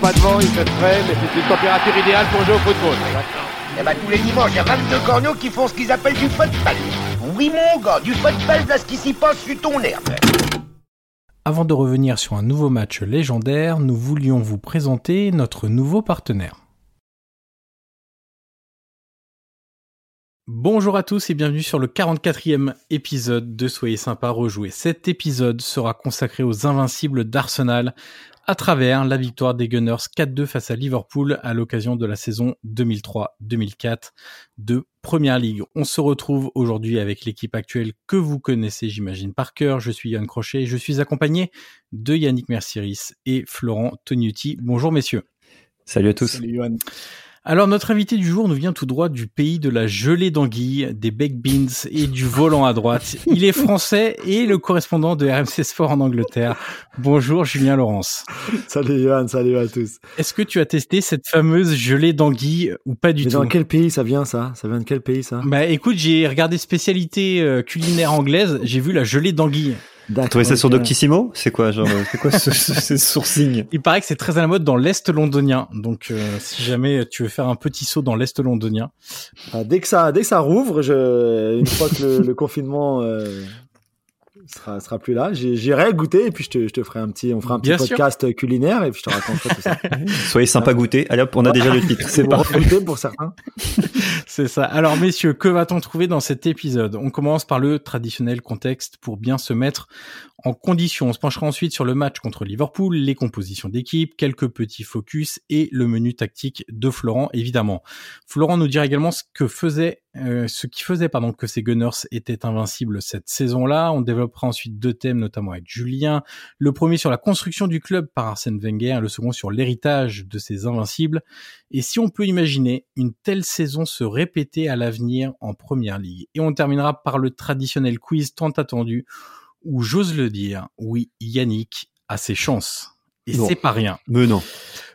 pas de vent, il fait frais, mais c'est une température idéale pour jouer au football. Eh ben, tous les dimanches, il y a 22 corneaux qui font ce qu'ils appellent du football. Oui, mon gars, du football, là, ce qui s'y passe sur ton herbe. Avant de revenir sur un nouveau match légendaire, nous voulions vous présenter notre nouveau partenaire. Bonjour à tous et bienvenue sur le 44e épisode de Soyez sympa rejouer. Cet épisode sera consacré aux invincibles d'Arsenal à travers la victoire des Gunners 4-2 face à Liverpool à l'occasion de la saison 2003-2004 de Première Ligue. On se retrouve aujourd'hui avec l'équipe actuelle que vous connaissez, j'imagine, par cœur. Je suis Yann Crochet et je suis accompagné de Yannick Mercieris et Florent Tognuti. Bonjour messieurs. Salut à tous. Salut Yann. Alors notre invité du jour nous vient tout droit du pays de la gelée d'anguille, des baked beans et du volant à droite. Il est français et le correspondant de RMC Sport en Angleterre. Bonjour Julien Laurence. Salut Johan, salut à tous. Est-ce que tu as testé cette fameuse gelée d'anguille ou pas du Mais tout dans quel pays ça vient ça? Ça vient de quel pays ça? Bah écoute, j'ai regardé spécialité euh, culinaire anglaise, j'ai vu la gelée d'anguille. T'as trouvé ça sur Doctissimo? C'est quoi, genre, c'est quoi ce, ce, ce sourcing? Il paraît que c'est très à la mode dans l'Est londonien. Donc, euh, si jamais tu veux faire un petit saut dans l'Est londonien. Ah, dès que ça, dès que ça rouvre, je, une fois que le, le confinement euh, sera, sera plus là, j'irai goûter et puis je te, je te ferai un petit, on fera un petit Bien sûr. podcast culinaire et puis je te raconterai tout ça. Soyez sympa goûter. Allez hop, on a déjà le titre. C'est parfait. goûter pour certains. C'est ça. Alors, messieurs, que va-t-on trouver dans cet épisode? On commence par le traditionnel contexte pour bien se mettre en condition. On se penchera ensuite sur le match contre Liverpool, les compositions d'équipe, quelques petits focus et le menu tactique de Florent, évidemment. Florent nous dira également ce que faisait, euh, ce qui faisait, pardon, que ces Gunners étaient invincibles cette saison-là. On développera ensuite deux thèmes, notamment avec Julien. Le premier sur la construction du club par Arsène Wenger, le second sur l'héritage de ces invincibles. Et si on peut imaginer une telle saison se répéter à l'avenir en première ligue. Et on terminera par le traditionnel quiz tant attendu, où j'ose le dire, oui, Yannick a ses chances. Et c'est pas rien. Mais non.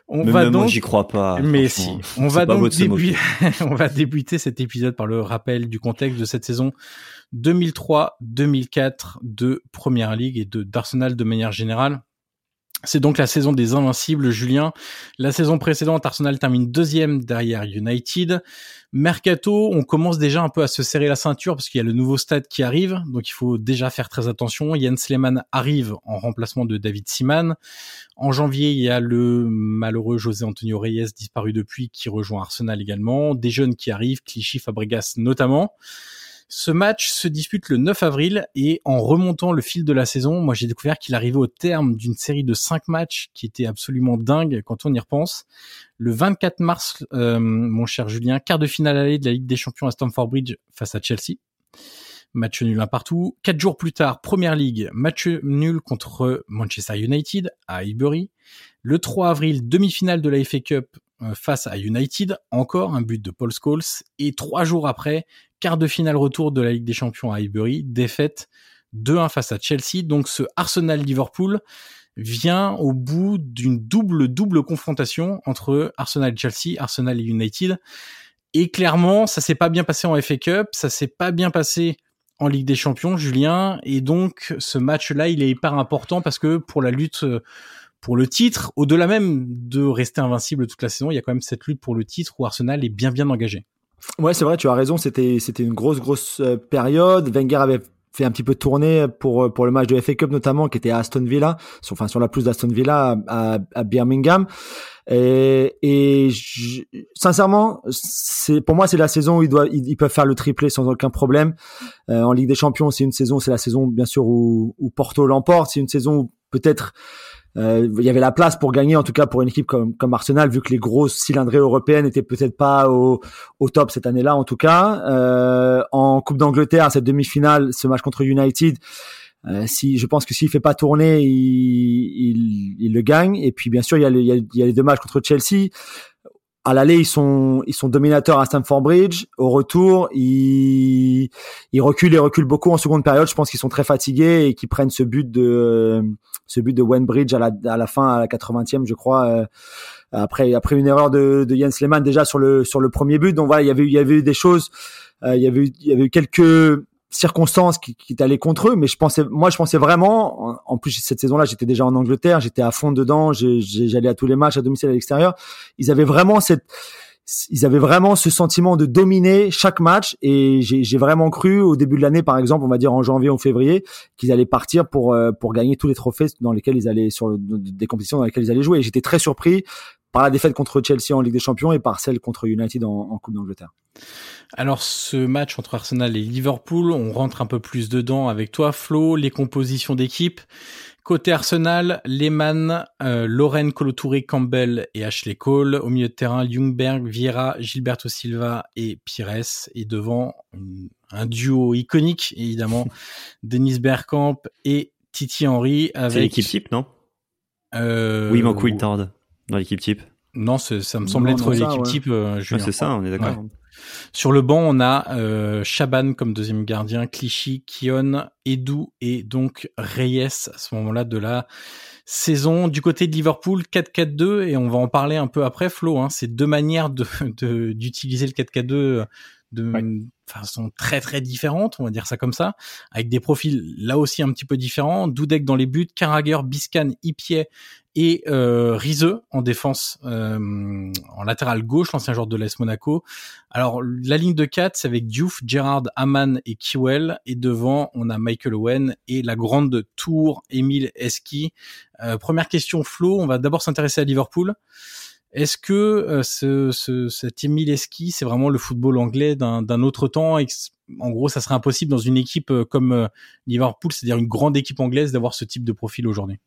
On Mais va même moi, donc j'y crois pas. mais si, on va donc débuter, on va débuter cet épisode par le rappel du contexte de cette saison 2003-2004 de Première Ligue et de d'Arsenal de manière générale. C'est donc la saison des invincibles, Julien. La saison précédente, Arsenal termine deuxième derrière United. Mercato, on commence déjà un peu à se serrer la ceinture parce qu'il y a le nouveau stade qui arrive, donc il faut déjà faire très attention. Jens Lehmann arrive en remplacement de David Seaman. En janvier, il y a le malheureux José Antonio Reyes disparu depuis qui rejoint Arsenal également. Des jeunes qui arrivent, Clichy, Fabregas notamment. Ce match se dispute le 9 avril et en remontant le fil de la saison, moi j'ai découvert qu'il arrivait au terme d'une série de cinq matchs qui était absolument dingue quand on y repense. Le 24 mars, euh, mon cher Julien, quart de finale allée de la Ligue des Champions à Stamford Bridge face à Chelsea. Match nul un partout. Quatre jours plus tard, Première Ligue, match nul contre Manchester United à Highbury. Le 3 avril, demi-finale de la FA Cup euh, face à United, encore un but de Paul Scholes. Et trois jours après, quart de finale retour de la Ligue des Champions à Highbury, défaite 2-1 face à Chelsea. Donc ce Arsenal-Liverpool vient au bout d'une double double confrontation entre Arsenal Chelsea, Arsenal et United. Et clairement, ça s'est pas bien passé en FA Cup, ça s'est pas bien passé en Ligue des Champions, Julien. Et donc ce match-là, il est hyper important parce que pour la lutte pour le titre, au-delà même de rester invincible toute la saison, il y a quand même cette lutte pour le titre où Arsenal est bien bien engagé. Ouais, c'est vrai, tu as raison. C'était c'était une grosse grosse euh, période. Wenger avait fait un petit peu tourner pour euh, pour le match de FA Cup notamment, qui était à Aston Villa, sur, enfin sur la pelouse d'Aston Villa à, à Birmingham. Et, et je- sincèrement, c'est pour moi c'est la saison où ils doivent ils, ils peuvent faire le triplé sans aucun problème. Euh, en Ligue des Champions, c'est une saison, c'est la saison bien sûr où, où Porto l'emporte. C'est une saison où peut-être euh, il y avait la place pour gagner, en tout cas pour une équipe comme, comme Arsenal, vu que les grosses cylindrées européennes étaient peut-être pas au, au top cette année-là, en tout cas. Euh, en Coupe d'Angleterre, cette demi-finale, ce match contre United, euh, si je pense que s'il fait pas tourner, il, il, il le gagne. Et puis bien sûr, il y, a le- il, y a, les deux matchs contre Chelsea. À l'aller, ils sont ils sont dominateurs à Stamford Bridge. Au retour, ils ils reculent et reculent beaucoup en seconde période. Je pense qu'ils sont très fatigués et qu'ils prennent ce but de ce but de Wenbridge à la à la fin à la 80e, je crois. euh, après après une erreur de, de Jens Lehmann déjà sur le sur le premier but. Donc voilà, il y avait il y avait eu des choses. euh, il y avait eu, il y avait eu quelques circonstances qui, qui allaient contre eux, mais je pensais, moi, je pensais vraiment. En, plus, cette saison-là, j'étais déjà en Angleterre, j'étais à fond dedans, j'allais à tous les matchs à domicile, à l'extérieur. Ils avaient vraiment cette ils avaient vraiment ce sentiment de dominer chaque match et j'ai vraiment cru au début de l'année, par exemple, on va dire en janvier ou février, qu'ils allaient partir pour euh, pour gagner tous les trophées dans lesquels ils allaient sur des compétitions dans lesquelles ils allaient jouer. J'étais très surpris par la défaite contre Chelsea en Ligue des Champions et par celle contre United en, en Coupe d'Angleterre. Alors ce match entre Arsenal et Liverpool, on rentre un peu plus dedans avec toi Flo, les compositions d'équipe. Côté Arsenal, Lehmann, euh, Lauren Colotouré, Campbell et Ashley Cole. Au milieu de terrain, Ljungberg, Vieira, Gilberto Silva et Pires. Et devant, un duo iconique, évidemment, Denis Bergkamp et Titi Henry. Avec... C'est l'équipe type, non? Euh... Oui, manque Wiltord dans l'équipe type. Non, ça me semble être l'équipe type. Euh, c'est ça, on est d'accord. Sur le banc, on a euh, Chaban comme deuxième gardien, Clichy, Kion, Edu et donc Reyes à ce moment-là de la saison. Du côté de Liverpool, 4-4-2 et on va en parler un peu après, Flo. Hein, c'est deux manières de d'utiliser le 4-4-2 de façon très très différente, on va dire ça comme ça, avec des profils là aussi un petit peu différents. Dudek dans les buts, Carragher, Biscan, Ipier et euh, en défense euh, en latéral gauche, l'ancien joueur de l'AS Monaco. Alors la ligne de 4, c'est avec Diouf, Gerard, Aman et Kiwell et devant on a Michael Owen et la grande tour Emile Eski. Euh, première question Flo, on va d'abord s'intéresser à Liverpool. Est-ce que euh, ce, ce, cet Emile Eski, c'est vraiment le football anglais d'un autre temps en gros, ça serait impossible dans une équipe euh, comme Liverpool, c'est-à-dire une grande équipe anglaise, d'avoir ce type de profil aujourd'hui?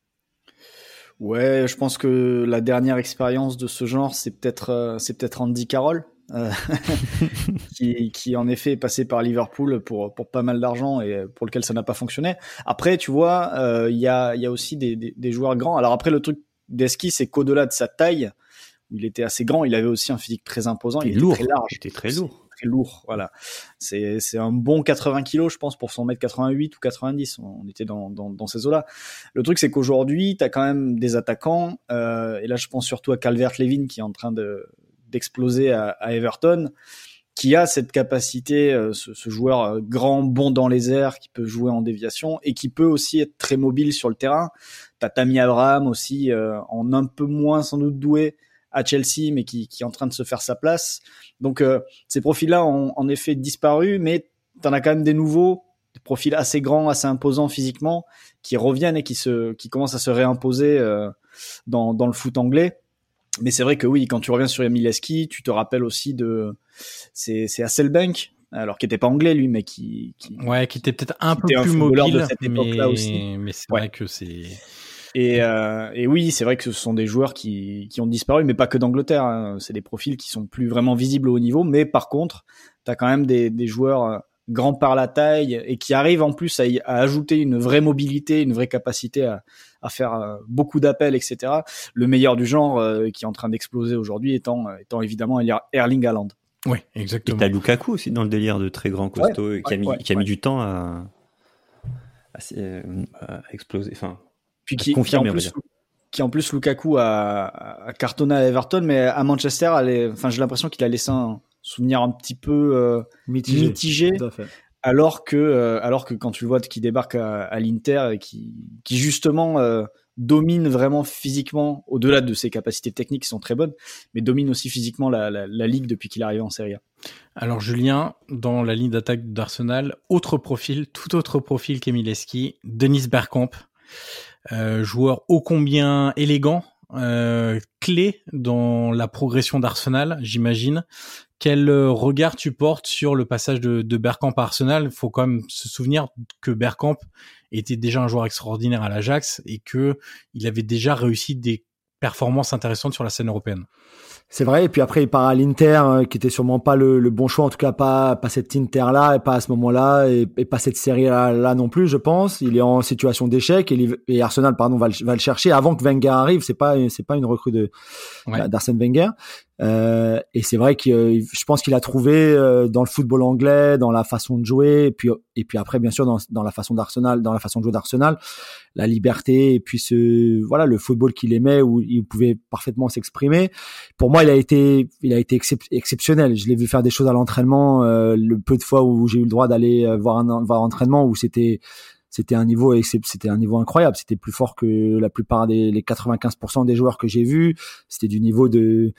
Ouais, je pense que la dernière expérience de ce genre, c'est peut-être c'est peut-être Andy Carroll, qui, qui en effet est passé par Liverpool pour pour pas mal d'argent et pour lequel ça n'a pas fonctionné. Après, tu vois, il y a y a aussi des, des, des, joueurs grands. Alors après, le truc d'Eski, c'est qu'au-delà de sa taille, il était assez grand, il avait aussi un physique très imposant, il, était lourd. très large. Il était très lourd. Très lourd, voilà. C'est, c'est un bon 80 kilos, je pense, pour son mètre 88 ou 90. On était dans, dans, dans ces eaux-là. Le truc, c'est qu'aujourd'hui, tu as quand même des attaquants, euh, et là, je pense surtout à Calvert-Levin qui est en train de, d'exploser à, à Everton qui a cette capacité, euh, ce, ce, joueur euh, grand, bon dans les airs, qui peut jouer en déviation et qui peut aussi être très mobile sur le terrain. T'as Tammy Abraham aussi, euh, en un peu moins sans doute doué, à Chelsea, mais qui, qui, est en train de se faire sa place. Donc euh, ces profils-là ont en effet disparu, mais tu en as quand même des nouveaux, des profils assez grands, assez imposants physiquement, qui reviennent et qui se, qui commencent à se réimposer euh, dans, dans le foot anglais. Mais c'est vrai que oui, quand tu reviens sur Emileski, tu te rappelles aussi de, c'est, c'est Hasselbank, alors qui était pas anglais lui, mais qui, qui ouais, qui était peut-être un peu plus mobile, de cette mais, aussi. mais c'est vrai que c'est et, euh, et oui, c'est vrai que ce sont des joueurs qui, qui ont disparu, mais pas que d'Angleterre. Hein. C'est des profils qui sont plus vraiment visibles au haut niveau. Mais par contre, tu as quand même des, des joueurs euh, grands par la taille et qui arrivent en plus à, à ajouter une vraie mobilité, une vraie capacité à, à faire euh, beaucoup d'appels, etc. Le meilleur du genre euh, qui est en train d'exploser aujourd'hui étant, étant évidemment Erling Haaland. Oui, exactement. Et t'as Lukaku aussi dans le délire de très grand costaud qui, a mis, qui a mis du temps à, à, à exploser. Enfin, puis qui, qui, en plus, qui en plus Lukaku a, a, cartonné à Everton, mais à Manchester, elle enfin j'ai l'impression qu'il a laissé un souvenir un petit peu euh, mitigé, mitigé alors que euh, alors que quand tu le vois qui débarque à, à l'Inter et qui qui justement euh, domine vraiment physiquement au-delà de ses capacités techniques qui sont très bonnes, mais domine aussi physiquement la, la, la ligue depuis qu'il est arrivé en Serie A. Alors Julien, dans la ligne d'attaque d'Arsenal, autre profil, tout autre profil qu'Emileski, Denis Bergkamp. Euh, joueur ô combien élégant, euh, clé dans la progression d'Arsenal, j'imagine. Quel euh, regard tu portes sur le passage de, de Bergkamp à Arsenal? Il faut quand même se souvenir que Bergkamp était déjà un joueur extraordinaire à l'Ajax et que il avait déjà réussi des performances intéressantes sur la scène européenne. C'est vrai. Et puis après, il part à l'Inter, euh, qui était sûrement pas le, le, bon choix, en tout cas pas pas cette Inter-là, et pas à ce moment-là, et, et, pas cette série-là là non plus, je pense. Il est en situation d'échec et, et, Arsenal, pardon, va le, va le chercher avant que Wenger arrive. C'est pas c'est pas une recrue de d'Arsène Wenger. Euh, et c'est vrai que euh, je pense qu'il a trouvé euh, dans le football anglais, dans la façon de jouer, et puis et puis après bien sûr dans, dans la façon d'Arsenal, dans la façon de jouer d'Arsenal, la liberté et puis ce voilà le football qu'il aimait où il pouvait parfaitement s'exprimer. Pour moi, il a été il a été exceptionnel. Je l'ai vu faire des choses à l'entraînement, le peu de fois où j'ai eu le droit d'aller voir un voir un entraînement où c'était c'était un niveau c'était un niveau incroyable c'était plus fort que la plupart des les 95% des joueurs que j'ai vus c'était du niveau de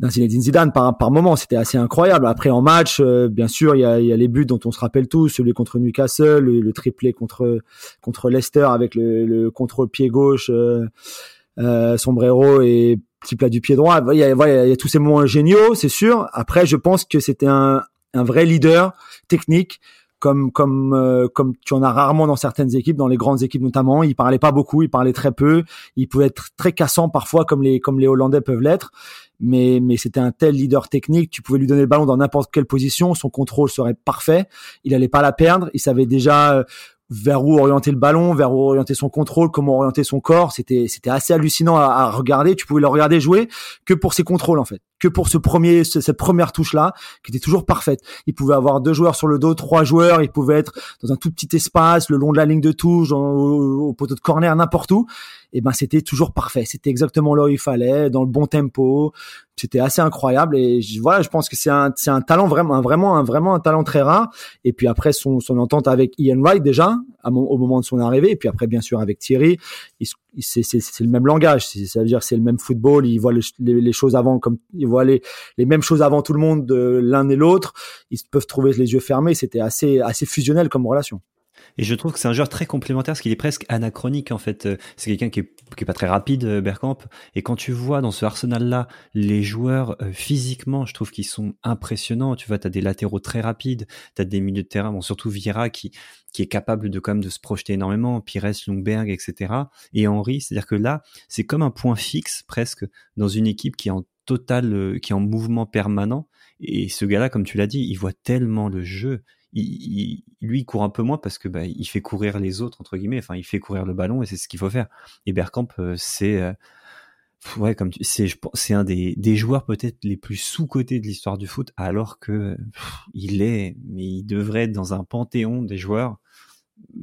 d'un Zinedine Zidane par par moment c'était assez incroyable après en match euh, bien sûr il y a, y a les buts dont on se rappelle tous celui contre Newcastle le, triplé contre contre Leicester avec le, le contrôle pied gauche euh, euh, sombrero et petit plat du pied droit il y a, il y a tous ces moments géniaux c'est sûr après je pense que c'était un un vrai leader technique comme comme euh, comme tu en as rarement dans certaines équipes, dans les grandes équipes notamment. Il parlait pas beaucoup, il parlait très peu. Il pouvait être très cassant parfois, comme les comme les Hollandais peuvent l'être. Mais mais c'était un tel leader technique. Tu pouvais lui donner le ballon dans n'importe quelle position, son contrôle serait parfait. Il allait pas la perdre. Il savait déjà euh, vers où orienter le ballon, vers où orienter son contrôle, comment orienter son corps. C'était c'était assez hallucinant à, à, regarder. Tu pouvais le regarder jouer que pour ses contrôles en fait que pour ce premier, cette première touche là, qui était toujours parfaite. Il pouvait avoir deux joueurs sur le dos, trois joueurs. Il pouvait être dans un tout petit espace, le long de la ligne de touche, au, poteau de corner, n'importe où. Et ben c'était toujours parfait. C'était exactement là où il fallait, dans le bon tempo. C'était assez incroyable. Et voilà, je pense que c'est un, c'est un talent vraiment, vraiment, un, vraiment un talent très rare. Et puis après son, son entente avec Ian Wright déjà, au moment de son arrivée. Et puis après bien sûr avec Thierry, il, c'est, c'est, le même langage. ça veut dire c'est le même football. Il voit les, les, choses avant comme il voit les, les mêmes choses avant tout le monde de l'un et l'autre. Ils peuvent trouver les yeux fermés. C'était assez assez fusionnel comme relation. Et je trouve que c'est un joueur très complémentaire, parce qu'il est presque anachronique en fait. Euh, c'est quelqu'un qui qui est pas très rapide, euh, Bergkamp. Et quand tu vois dans ce Arsenal-là les joueurs euh, physiquement, je trouve qu'ils sont impressionnants. Tu vois, tu as des latéraux très rapides, tu as des milieux de terrain, bon, surtout Vieira qui qui est capable de quand même de se projeter énormément, Pires, Lundberg, etc. Et Henry, c'est-à-dire que là, c'est comme un point fixe presque dans une équipe qui est en total, qui est en mouvement permanent. Et ce gars-là, comme tu l'as dit, il voit tellement le jeu il, lui, il court un peu moins parce que bah, il fait courir les autres entre guillemets. Enfin, il fait courir le ballon et c'est ce qu'il faut faire. Et Bergkamp, euh, c'est euh, ouais, comme c'est, c'est un des, des joueurs peut-être les plus sous-cotés de l'histoire du foot, alors que il est, mais il devrait être dans un panthéon des joueurs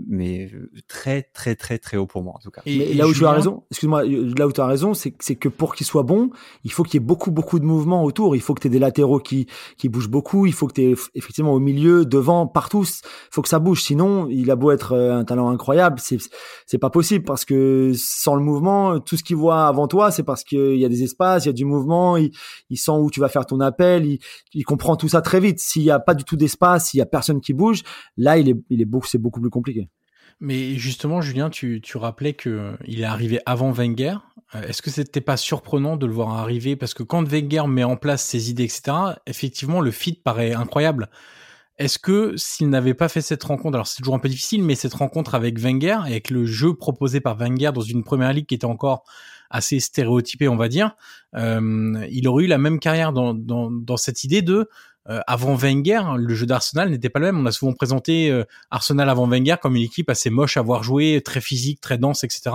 mais euh, très très très très haut pour moi en tout cas. Et, là où tu as raison, excuse-moi, là où tu as raison, c'est c'est que pour qu'il soit bon, il faut qu'il y ait beaucoup beaucoup de mouvements autour, il faut que tu aies des latéraux qui qui bougent beaucoup, il faut que tu aies effectivement au milieu, devant, partout, il faut que ça bouge sinon, il a beau être euh, un talent incroyable, c'est c'est pas possible parce que sans le mouvement, tout ce qu'il voit avant toi, c'est parce qu'il y a des espaces, il y a du mouvement, il, il sent où tu vas faire ton appel, il, il comprend tout ça très vite. S'il y a pas du tout d'espace, s'il y a personne qui bouge, là il est il est beaucoup c'est beaucoup plus compliqué. Mais justement, Julien, tu, tu rappelais que euh, est arrivé avant Wenger. Euh, est-ce que c'était pas surprenant de le voir arriver? Parce que quand Wenger met en place ses idées, etc., effectivement, le fit paraît incroyable. Est-ce que s'il n'avait pas fait cette rencontre, alors c'est toujours un peu difficile, mais cette rencontre avec Wenger, avec le jeu proposé par Wenger dans une première ligue qui était encore assez stéréotypée, on va dire, euh, il aurait eu la même carrière dans, dans, dans cette idée de euh, avant Wenger, le jeu d'Arsenal n'était pas le même. On a souvent présenté euh, Arsenal avant Wenger comme une équipe assez moche à voir jouer, très physique, très dense, etc.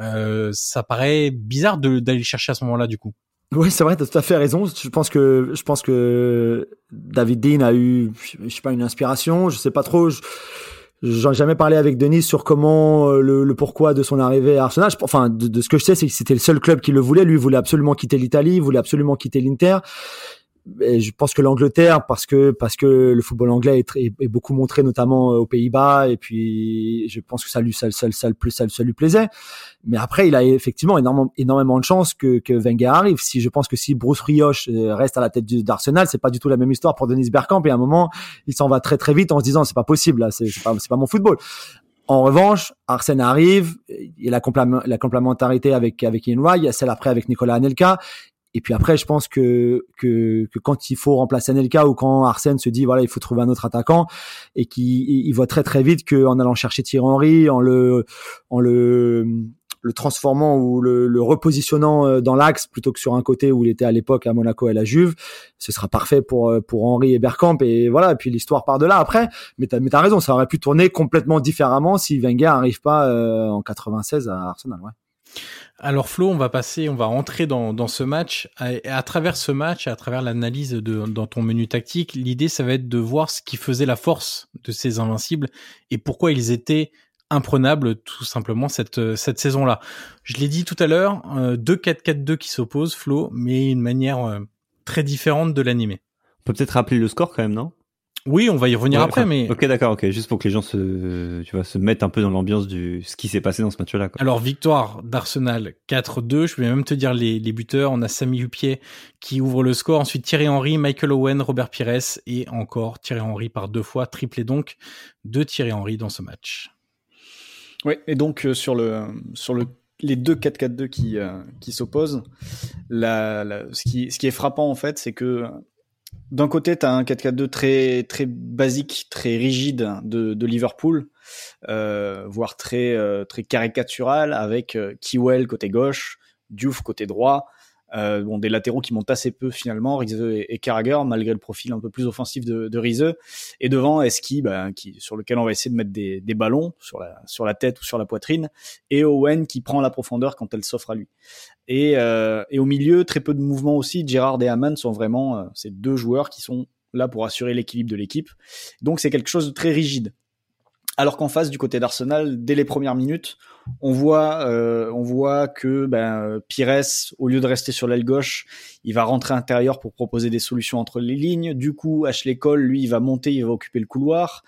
Euh, ça paraît bizarre d'aller chercher à ce moment-là, du coup. Oui, c'est vrai, tu as tout à fait raison. Je pense que je pense que David Dean a eu, je sais pas, une inspiration. Je sais pas trop. J'en ai jamais parlé avec Denis sur comment le, pourquoi de son arrivée à Arsenal. enfin, de, de, ce que je sais, c'est que c'était le seul club qui le voulait. Lui voulait absolument quitter l'Italie, voulait absolument quitter l'Inter je pense que l'Angleterre, parce que parce que le football anglais est, est, beaucoup montré, notamment euh, aux Pays-Bas, et puis je pense que ça lui ça, ça, ça, ça, ça lui plaisait. Mais après, il a effectivement énormément énormément de chance que, que Wenger arrive. Si je pense que si Bruce Rioche euh, reste à la tête d'Arsenal, c'est pas du tout la même histoire pour Denis Bergkamp. Et à un moment, il s'en va très très vite en se disant c'est pas possible là, c'est pas c'est pas mon football. En revanche, Arsène arrive, il y a la, complémentarité avec avec Ian Wright, celle après avec Nicolas Anelka, et puis après, je pense que, que, que quand il faut remplacer Anelka ou quand Arsène se dit voilà il faut trouver un autre attaquant et qu'il voit très très vite qu'en allant chercher Thierry Henry, en le en le le transformant ou le, le repositionnant euh, dans l'axe plutôt que sur un côté où il était à l'époque à Monaco et à la Juve, ce sera parfait pour euh, pour Henry et Bergkamp et voilà. Et puis l'histoire part de là après. Mais t'as mais t'as raison, ça aurait pu tourner complètement différemment si Wenger arrive pas euh, en 96 à Arsenal. Ouais. Alors Flo, on va passer, on va entrer dans, dans ce match. À, à travers ce match, à travers l'analyse dans ton menu tactique, l'idée ça va être de voir ce qui faisait la force de ces invincibles et pourquoi ils étaient imprenables tout simplement cette cette saison-là. Je l'ai dit tout à l'heure, euh, deux 4-4-2 qui s'opposent, Flo, mais une manière euh, très différente de l'animer. On peut peut-être rappeler le score quand même, non? Oui, on va y revenir après, mais. Ok, d'accord, ok. Juste pour que les gens se, tu vois, se mettent un peu dans l'ambiance du ce qui s'est passé dans ce match-là. Alors, victoire d'Arsenal 4-2. Je vais même te dire les, les buteurs. On a Samy Hupier qui ouvre le score. Ensuite, Thierry Henry, Michael Owen, Robert Pires et encore Thierry Henry par deux fois. Triplé donc de Thierry Henry dans ce match. Oui, et donc euh, sur le sur le les deux 4-4-2 qui euh, qui s'opposent, la, la, ce qui ce qui est frappant en fait, c'est que d'un côté, tu as un 4-4-2 très très basique, très rigide de, de Liverpool, euh, voire très euh, très caricatural avec euh, Kiwell côté gauche, Diouf côté droit, euh, bon, des latéraux qui montent assez peu finalement, Rize et, et Carragher, malgré le profil un peu plus offensif de, de. Et devant, Eski, bah, qui, sur lequel on va essayer de mettre des, des ballons sur la, sur la tête ou sur la poitrine. Et Owen qui prend la profondeur quand elle s'offre à lui. Et, euh, et au milieu, très peu de mouvements aussi. Gerard et Haman sont vraiment euh, ces deux joueurs qui sont là pour assurer l'équilibre de l'équipe. Donc c'est quelque chose de très rigide. Alors qu'en face, du côté d'Arsenal, dès les premières minutes, on voit, euh, on voit que ben, Pires, au lieu de rester sur l'aile gauche, il va rentrer intérieur pour proposer des solutions entre les lignes. Du coup, Ashley Cole, lui, il va monter, il va occuper le couloir.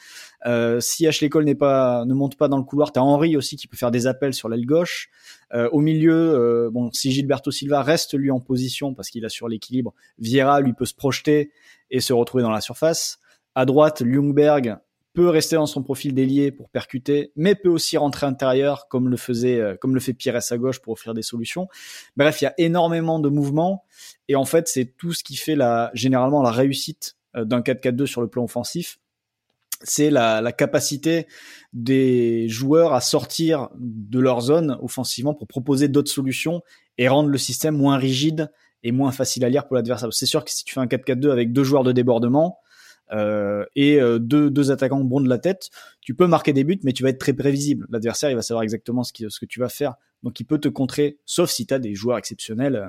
Euh, si Ashley Cole n'est pas, ne monte pas dans le couloir, t'as Henry aussi qui peut faire des appels sur l'aile gauche. Euh, au milieu, euh, bon, si Gilberto Silva reste lui en position parce qu'il assure l'équilibre, Vieira lui peut se projeter et se retrouver dans la surface. À droite, Ljungberg peut rester dans son profil d'ailier pour percuter, mais peut aussi rentrer intérieur comme le faisait, euh, comme le fait Pires à gauche pour offrir des solutions. Bref, il y a énormément de mouvements et en fait, c'est tout ce qui fait la, généralement la réussite euh, d'un 4-4-2 sur le plan offensif. C'est la, la capacité des joueurs à sortir de leur zone offensivement pour proposer d'autres solutions et rendre le système moins rigide et moins facile à lire pour l'adversaire. C'est sûr que si tu fais un 4-4-2 avec deux joueurs de débordement, euh, et euh, deux, deux attaquants bons de la tête, tu peux marquer des buts, mais tu vas être très prévisible. L'adversaire, il va savoir exactement ce, qui, ce que tu vas faire. Donc, il peut te contrer, sauf si tu as des joueurs exceptionnels, euh,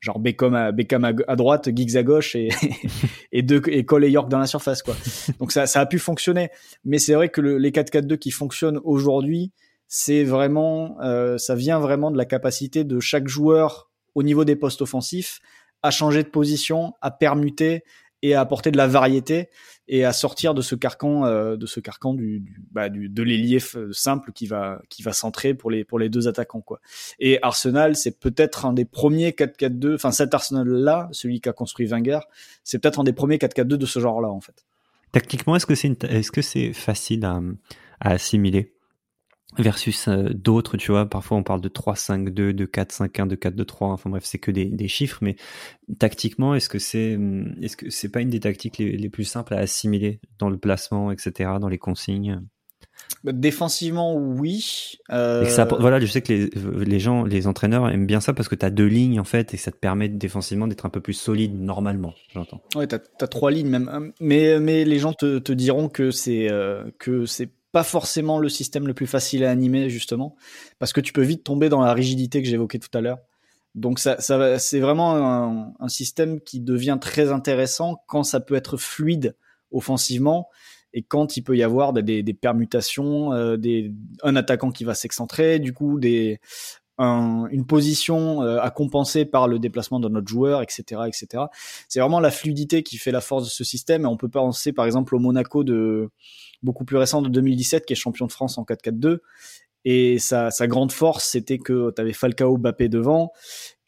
genre Beckham à, Beckham à, droite, Giggs à gauche et, et, et Cole et York dans la surface. quoi. Donc, ça, ça a pu fonctionner. Mais c'est vrai que le, les 4-4-2 qui fonctionnent aujourd'hui, c'est vraiment, euh, ça vient vraiment de la capacité de chaque joueur au niveau des postes offensifs à changer de position, à permuter et à apporter de la variété et à sortir de ce carcan euh, de ce carcan du, bah, du de l'ailier simple qui va qui va centrer pour les pour les deux attaquants quoi. Et Arsenal, c'est peut-être un des premiers 4-4-2, enfin cet Arsenal là, celui qu'a construit Wenger, c'est peut-être un des premiers 4-4-2 de ce genre-là en fait. Tactiquement, est-ce que c'est est-ce que c'est facile à, à assimiler? Versus euh, d'autres, tu vois, parfois on parle de 3-5-2, de 4-5-1, de 4-2-3, enfin bref, c'est que des, des, chiffres, mais tactiquement, est-ce que c'est hum, est-ce que c'est pas une des tactiques les, les, plus simples à assimiler dans le placement, etc., dans les consignes? Bah, Défensivement, oui. Euh... ça, voilà, je sais que les, les gens, les entraîneurs aiment bien ça parce que tu as deux lignes en fait et ça te permet défensivement d'être un peu plus solide normalement, j'entends. Ouais, tu as, trois lignes même, mais mais les gens te, te diront que c'est euh, que c'est pas forcément le système le plus facile à animer justement, parce que tu peux vite tomber dans la rigidité que j'évoquais tout à l'heure. Donc ça, ça c'est vraiment un, système qui devient très intéressant quand ça peut être fluide offensivement et quand il peut y avoir des, des, permutations, euh, des, un attaquant qui va s'excentrer, du coup des un, une position euh, à compenser par le déplacement de notre joueur, etc., etc. C'est vraiment la fluidité qui fait la force de ce système. Et on peut penser par exemple au Monaco de beaucoup plus récent de 2017 qui est champion de France en 4-4-2. Et sa, sa grande force, c'était que tu avais Falcao, Bappé devant,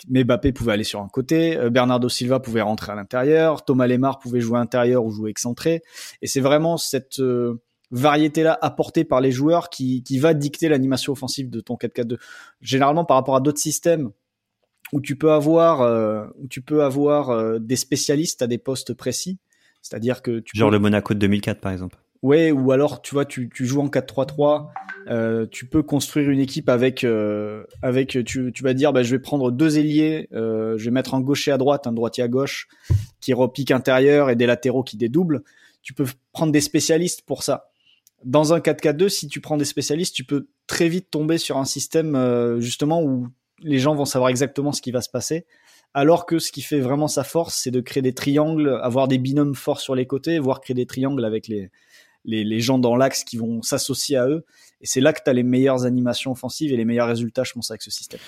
mais Bappé pouvait aller sur un côté, euh, Bernardo Silva pouvait rentrer à l'intérieur, Thomas Lemar pouvait jouer intérieur ou jouer excentré. Et c'est vraiment cette euh, variété-là apportée par les joueurs qui, qui va dicter l'animation offensive de ton 4-4-2. Généralement, par rapport à d'autres systèmes où tu peux avoir, euh, où tu peux avoir des spécialistes à des postes précis, c'est-à-dire que tu genre le Monaco de 2004 par exemple. Ouais, ou alors tu vois, tu, tu joues en 4-3-3, euh, tu peux construire une équipe avec, euh, avec tu, tu vas dire, bah, je vais prendre deux ailiers, euh, je vais mettre un gaucher à droite, un droitier à gauche, qui repique intérieur et des latéraux qui dédoublent. Tu peux prendre des spécialistes pour ça. Dans un 4-4-2, si tu prends des spécialistes, tu peux très vite tomber sur un système euh, justement où les gens vont savoir exactement ce qui va se passer. Alors que ce qui fait vraiment sa force, c'est de créer des triangles, avoir des binômes forts sur les côtés, voire créer des triangles avec les, les, les gens dans l'axe qui vont s'associer à eux. Et c'est là que tu as les meilleures animations offensives et les meilleurs résultats, je pense, avec ce système.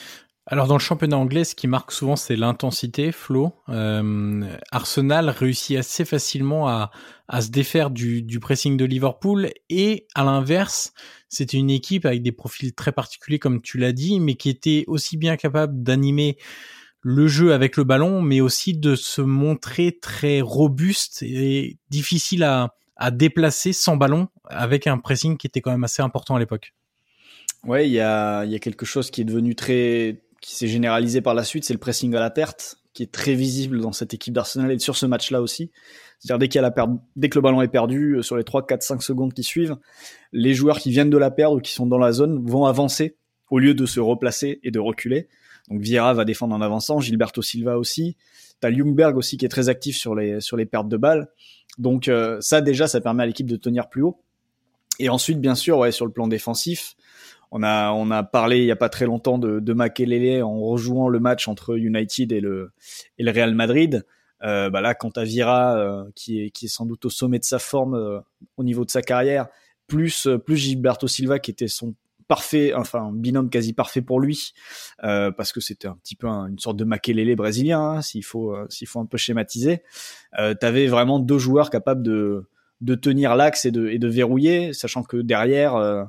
Alors dans le championnat anglais, ce qui marque souvent, c'est l'intensité, Flo. Euh, Arsenal réussit assez facilement à, à se défaire du, du, pressing de Liverpool et à l'inverse, c'était une équipe avec des profils très particuliers, comme tu l'as dit, mais qui était aussi bien capable d'animer le jeu avec le ballon, mais aussi de se montrer très robuste et difficile à, à déplacer sans ballon avec un pressing qui était quand même assez important à l'époque. Ouais, il y a, y a quelque chose qui est devenu très qui s'est généralisé par la suite, c'est le pressing à la perte, qui est très visible dans cette équipe d'Arsenal et sur ce match-là aussi. C'est-à-dire dès qu'il a dès que le ballon est perdu, euh, sur les 3, 4, 5 secondes qui suivent, les joueurs qui viennent de la perdre ou qui sont dans la zone vont avancer au lieu de se replacer et de reculer. Donc Vieira va défendre en avançant, Gilberto Silva aussi. T'as Ljungberg aussi qui est très actif sur les sur les pertes de balles. Donc euh, ça déjà, ça permet à l'équipe de tenir plus haut. Et ensuite, bien sûr, ouais, sur le plan défensif, on a, on a parlé il y a pas très longtemps de, de Makelele en rejouant le match entre United et le, et le Real Madrid. Euh, bah là, quand à Vira, euh, qui, est, qui est sans doute au sommet de sa forme euh, au niveau de sa carrière, plus, euh, plus Gilberto Silva qui était son parfait, enfin un binôme quasi parfait pour lui, parce que c'était un petit peu une sorte de Makelele brésilien, hein, s'il faut, s'il faut un peu schématiser. Euh, T'avais vraiment deux joueurs capables de, de tenir l'axe et de, et de verrouiller, sachant que derrière euh,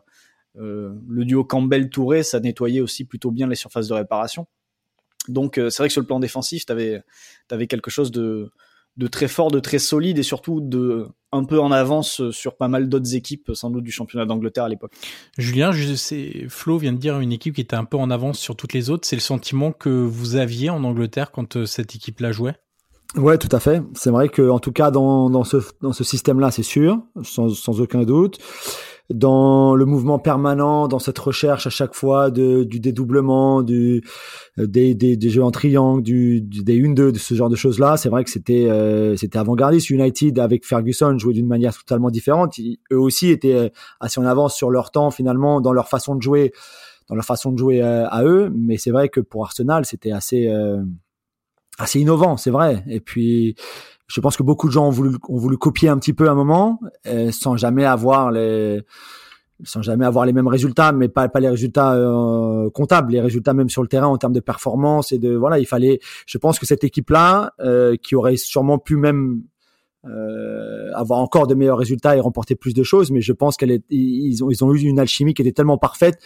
le duo Campbell-Touré, ça nettoyait aussi plutôt bien les surfaces de réparation. Donc euh, c'est vrai que sur le plan défensif, tu avais, avais, quelque chose de, de très fort, de très solide et surtout de un peu en avance sur pas mal d'autres équipes, sans doute du championnat d'Angleterre à l'époque. Julien, je sais, Flo vient de dire une équipe qui était un peu en avance sur toutes les autres. C'est le sentiment que vous aviez en Angleterre quand euh, cette équipe-là jouait? Ouais, tout à fait. C'est vrai que en tout cas dans, dans ce dans ce système-là, c'est sûr, sans, sans aucun doute dans le mouvement permanent, dans cette recherche à chaque fois de, du dédoublement, du, euh, des, des, des jeux en triangle, du, des 1-2, de ce genre de choses-là. C'est vrai que c'était euh, c'était avant-gardiste. United, avec Ferguson, jouait d'une manière totalement différente. eux aussi étaient euh, assez en avance sur leur temps, finalement, dans leur façon de jouer, dans leur façon de jouer à eux. Mais c'est vrai que pour Arsenal, c'était assez... assez innovant, c'est vrai. Et puis, je pense que beaucoup de gens ont voulu, ont voulu copier un petit peu un moment, euh, sans jamais avoir les, sans jamais avoir les mêmes résultats, mais pas, pas les résultats euh, comptables, les résultats même sur le terrain en termes de performance et de voilà, il fallait. Je pense que cette équipe-là, euh, qui aurait sûrement pu même euh, avoir encore de meilleurs résultats et remporter plus de choses, mais je pense qu'elle est, ils ont, ils ont eu une alchimie qui était tellement parfaite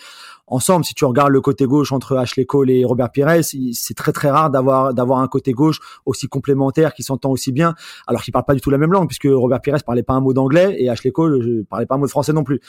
ensemble. Si tu regardes le côté gauche entre Ashley Cole et Robert Pires, c'est très très rare d'avoir d'avoir un côté gauche aussi complémentaire qui s'entend aussi bien, alors qu'ils parlent pas du tout la même langue, puisque Robert Pires parlait pas un mot d'anglais et Ashley Cole je parlait pas un mot de français non plus.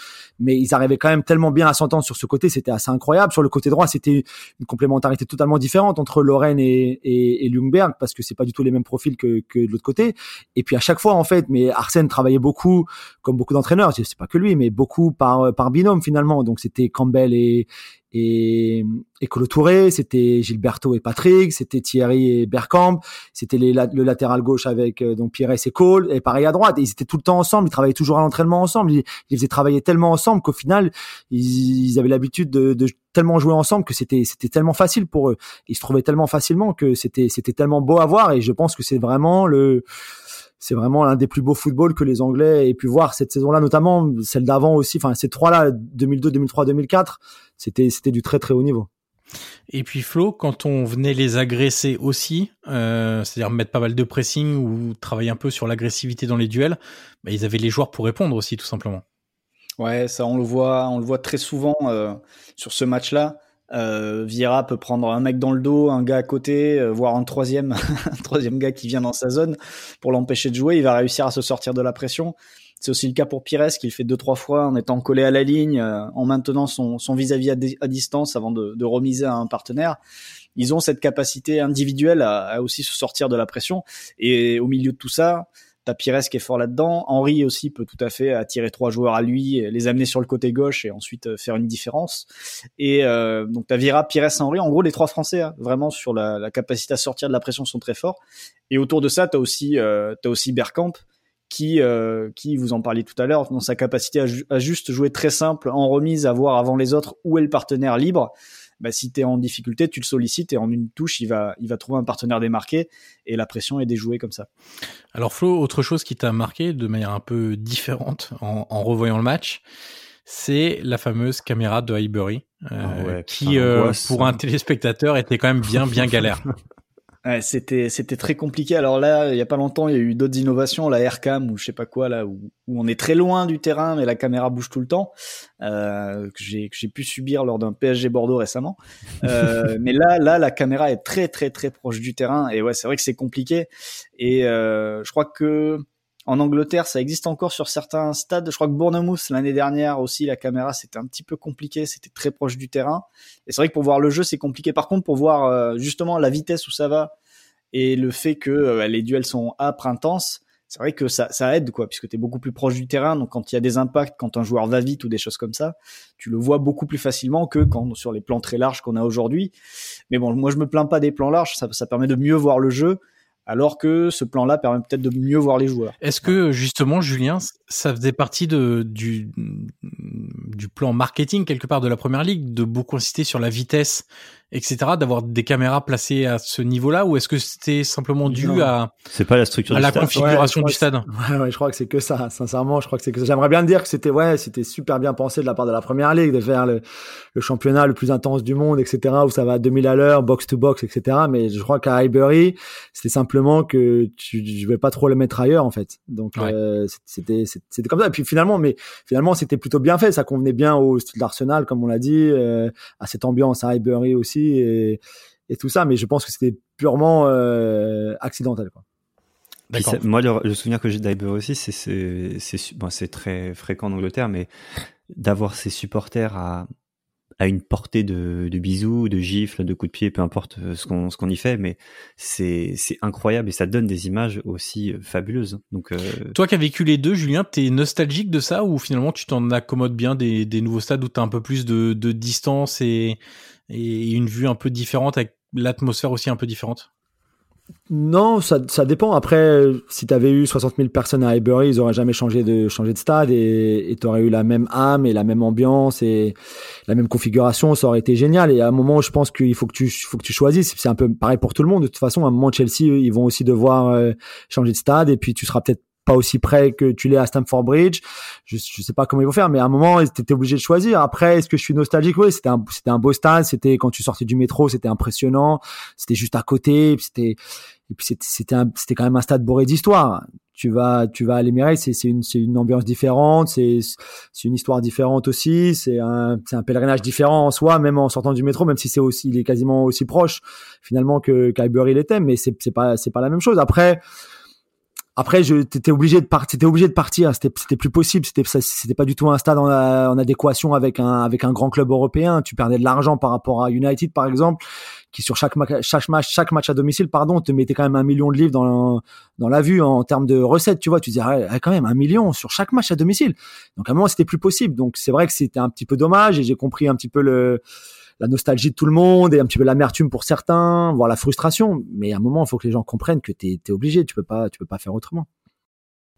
Mais ils arrivaient quand même tellement bien à s'entendre sur ce côté, c'était assez incroyable. Sur le côté droit, c'était une complémentarité totalement différente entre Lorraine et, et, et Ljungberg, parce que c'est pas du tout les mêmes profils que, que de l'autre côté. Et puis à chaque fois en fait, mais Arsène travaillait beaucoup, comme beaucoup d'entraîneurs, c'est pas que lui, mais beaucoup par par binôme finalement. Donc c'était Campbell et et, et Colo Touré, c'était Gilberto et Patrick, c'était Thierry et Bergkamp, c'était le latéral gauche avec euh, donc Pires et Cole, et pareil à droite. Ils étaient tout le temps ensemble, ils travaillaient toujours à l'entraînement ensemble, ils, faisaient travailler tellement ensemble qu'au final, ils, ils avaient l'habitude de, de, tellement jouer ensemble que c'était c'était tellement facile pour eux. Ils se trouvaient tellement facilement que c'était c'était tellement beau à voir. Et je pense que c'est vraiment le c'est vraiment l'un des plus beaux footballs que les Anglais aient pu voir cette saison-là, notamment celle d'avant aussi. Enfin, ces trois-là, 2002, 2003, 2004, c'était c'était du très très haut niveau. Et puis Flo, quand on venait les agresser aussi, euh, c'est-à-dire mettre pas mal de pressing ou travailler un peu sur l'agressivité dans les duels, bah, ils avaient les joueurs pour répondre aussi, tout simplement. Ouais, ça on le voit, on le voit très souvent euh, sur ce match-là. Euh, peut prendre un mec dans le dos, un gars à côté, euh, voire un troisième, un troisième gars qui vient dans sa zone pour l'empêcher de jouer. Il va réussir à se sortir de la pression. C'est aussi le cas pour Pires qui le fait deux trois fois en étant collé à la ligne, euh, en maintenant son, vis-à-vis à, distance avant de, de, remiser à un partenaire. Ils ont cette capacité individuelle à, à, aussi se sortir de la pression. Et au milieu de tout ça, T'as Pires qui est fort là-dedans. Henri aussi peut tout à fait attirer trois joueurs à lui, les amener sur le côté gauche et ensuite euh, faire une différence. Et euh, donc t'as Vira, Pires, Henri. En gros, les trois Français, hein, vraiment sur la, capacité à sortir de la pression sont très forts. Et autour de ça, t'as aussi euh, t'as aussi Bergkamp qui, euh, qui vous en parliez tout à l'heure, dans sa capacité à, juste jouer très simple en remise, à voir avant les autres où est le partenaire libre. Bah, si tu es en difficulté, tu le sollicites et en une touche, il va, il va trouver un partenaire démarqué et la pression est déjouée comme ça. Alors Flo, autre chose qui t'a marqué de manière un peu différente en, en revoyant le match, c'est la fameuse caméra de Highbury, euh, ah qui, euh, pour un téléspectateur, était quand même bien, bien galère. Ouais, c'était c'était très compliqué. Alors là, il y a pas longtemps, il y a eu d'autres innovations, la aircam ou je sais pas quoi là, où, où, on est très loin du terrain, mais la caméra bouge tout le temps, euh, que j'ai que j'ai pu subir lors d'un PSG Bordeaux récemment. Euh, mais là, là, la caméra est très très très proche du terrain et ouais, c'est vrai que c'est compliqué. Et euh, je crois que en Angleterre, ça existe encore sur certains stades. Je crois que Bournemouth l'année dernière aussi, la caméra c'était un petit peu compliqué, c'était très proche du terrain. Et c'est vrai que pour voir le jeu c'est compliqué. Par contre, pour voir euh, justement la vitesse où ça va et le fait que euh, les duels sont âpres, intenses, c'est vrai que ça, ça aide quoi, puisque tu es beaucoup plus proche du terrain. Donc quand il y a des impacts, quand un joueur va vite ou des choses comme ça, tu le vois beaucoup plus facilement que quand sur les plans très larges qu'on a aujourd'hui. Mais bon, moi je me plains pas des plans larges, ça, ça permet de mieux voir le jeu alors que ce plan-là permet peut-être de mieux voir les joueurs. Est-ce que justement, Julien, ça faisait partie de, du, du plan marketing quelque part de la première ligue, de beaucoup insister sur la vitesse etc., d'avoir des caméras placées à ce niveau-là, ou est-ce que c'était simplement dû à c'est pas la structure à la configuration du stade ouais, ouais, je crois que c'est que ça. Sincèrement, je crois que c'est que ça. J'aimerais bien dire que c'était ouais, c'était super bien pensé de la part de la première ligue de faire le, le championnat le plus intense du monde, etc., où ça va à 2000 à l'heure, box to box, etc. Mais je crois qu'à Highbury, c'était simplement que tu, je vais pas trop le mettre ailleurs en fait. Donc euh, c'était c'était comme ça. Et puis finalement, mais finalement c'était plutôt bien fait. Ça convenait bien au style d'Arsenal, comme on l'a dit, euh, à cette ambiance à Highbury aussi et, tout ça, mais je pense que c'était purement euh, accidentel. Quoi. moi, le, souvenir que j'ai d'Iber aussi, c'est c'est bon, très fréquent en Angleterre, mais d'avoir ses supporters à à une portée de, de bisous, de gifles, de coups de pied, peu importe euh, ce qu'on ce qu'on y fait, mais c'est c'est incroyable et ça donne des images aussi euh, fabuleuses. Donc toi qui as vécu les deux, Julien, t'es nostalgique de ça ou finalement tu t'en accommodes bien des, des nouveaux stades où t'as un peu plus de, de distance et et une vue un peu différente avec l'atmosphère aussi un peu différente? Non, ça, ça dépend. Après, si tu avais eu 60 000 personnes à Highbury, ils auraient jamais changé de changé de stade et tu aurais eu la même âme et la même ambiance et la même configuration. Ça aurait été génial. Et à un moment, je pense qu'il faut que tu faut que tu choisisses. C'est un peu pareil pour tout le monde. De toute façon, à un moment, Chelsea, ils vont aussi devoir euh, changer de stade et puis tu seras peut-être pas aussi près que tu l'es à Stamford Bridge. Je, je sais pas comment ils vont faire, mais à un moment, tu étais obligé de choisir. Après, est-ce que je suis nostalgique? Oui, c'était un, c'était un beau stade. C'était quand tu sortais du métro, c'était impressionnant. C'était juste à côté. C'était, et puis c'était, c'était quand même un stade bourré d'histoire. Tu vas, tu vas à l'Emirates, c'est, c'est une, c'est une ambiance différente. C'est, c'est une histoire différente aussi. C'est un, c'est un pèlerinage différent en soi, même en sortant du métro, même si c'est aussi, il est quasiment aussi proche finalement que qu'Highbury l'était, mais c'est, c'est pas, c'est pas la même chose. Après après, je t'étais obligé de partir. obligé de partir. C'était, c'était plus possible. C'était, c'était pas du tout un stade en, adéquation avec un, avec un grand club européen. Tu perdais de l'argent par rapport à United, par exemple, qui sur chaque, chaque match, chaque match à domicile, pardon, te mettait quand même un million de livres dans, dans la vue en termes de recettes. Tu vois, tu disais ah, quand même un million sur chaque match à domicile. Donc à un moment, c'était plus possible. Donc c'est vrai que c'était un petit peu dommage et j'ai compris un petit peu le la nostalgie de tout le monde et un petit peu l'amertume pour certains, voire la frustration. Mais à un moment, il faut que les gens comprennent que tu es, obligé, tu peux pas, tu peux pas faire autrement.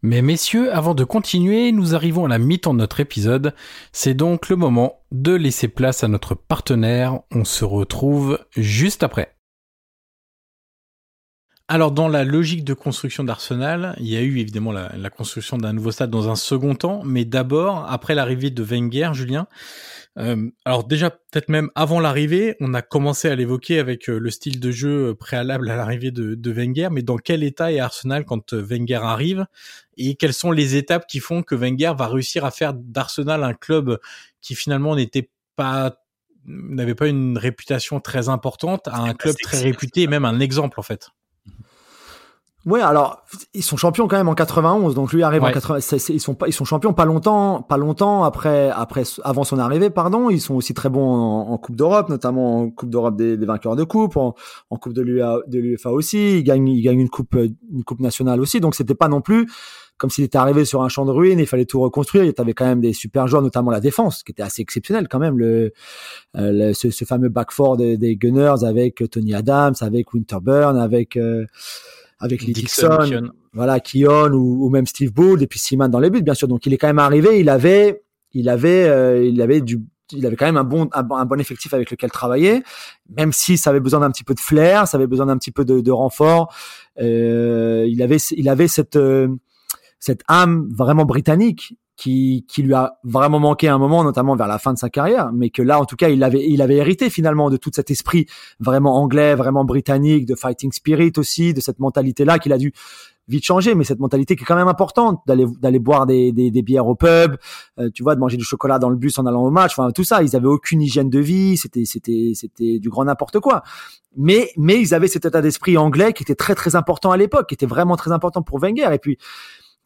Mais messieurs, avant de continuer, nous arrivons à la mi-temps de notre épisode. C'est donc le moment de laisser place à notre partenaire. On se retrouve juste après. Alors dans la logique de construction d'Arsenal, il y a eu évidemment la, la construction d'un nouveau stade dans un second temps, mais d'abord, après l'arrivée de Wenger, Julien, euh, alors déjà, peut-être même avant l'arrivée, on a commencé à l'évoquer avec euh, le style de jeu préalable à l'arrivée de, de, Wenger, mais dans quel état est Arsenal quand euh, Wenger arrive et quelles sont les étapes qui font que Wenger va réussir à faire d'Arsenal un club qui finalement n'était pas n'avait pas une réputation très importante à un club très réputé et même un exemple en fait? Ouais, alors ils sont champions quand même en 91, donc lui arrive en 80. ils sont pas, ils sont champions pas longtemps, pas longtemps après, après, avant son arrivée, pardon. Ils sont aussi très bons en, Coupe d'Europe, notamment en Coupe d'Europe des, vainqueurs de coupe, en, Coupe de l'UEFA aussi. Ils gagnent, ils gagnent une coupe, une coupe nationale aussi. Donc c'était pas non plus comme s'il était arrivé sur un champ de ruines. Il fallait tout reconstruire. Il y avait quand même des super joueurs, notamment la défense, qui était assez exceptionnelle quand même. Le, euh, ce, ce, fameux back four des, des Gunners avec Tony Adams, avec Winterburn, avec euh, avec les Dixon, voilà, Kion ou, ou, même Steve Bull et puis Seaman dans les buts, bien sûr. Donc il est quand même arrivé, il avait, il avait, euh, il avait du, il avait quand même un bon, un, bon effectif avec lequel travailler, même si ça avait besoin d'un petit peu de flair, ça avait besoin d'un petit peu de, de renfort. Euh, il avait, il avait cette, euh, cette âme vraiment britannique qui, qui lui a vraiment manqué un moment, notamment vers la fin de sa carrière, mais que là, en tout cas, il avait, il avait hérité finalement de tout cet esprit vraiment anglais, vraiment britannique, de fighting spirit aussi, de cette mentalité-là qu'il a dû vite changer, mais cette mentalité qui est quand même importante d'aller d'aller boire des, des, des, bières au pub, euh, tu vois, de manger du chocolat dans le bus en allant au match, enfin tout ça, ils avaient aucune hygiène de vie, c'était c'était c'était du grand n'importe quoi. Mais mais ils avaient cet état d'esprit anglais qui était très très important à l'époque, qui était vraiment très important pour Wenger. Et puis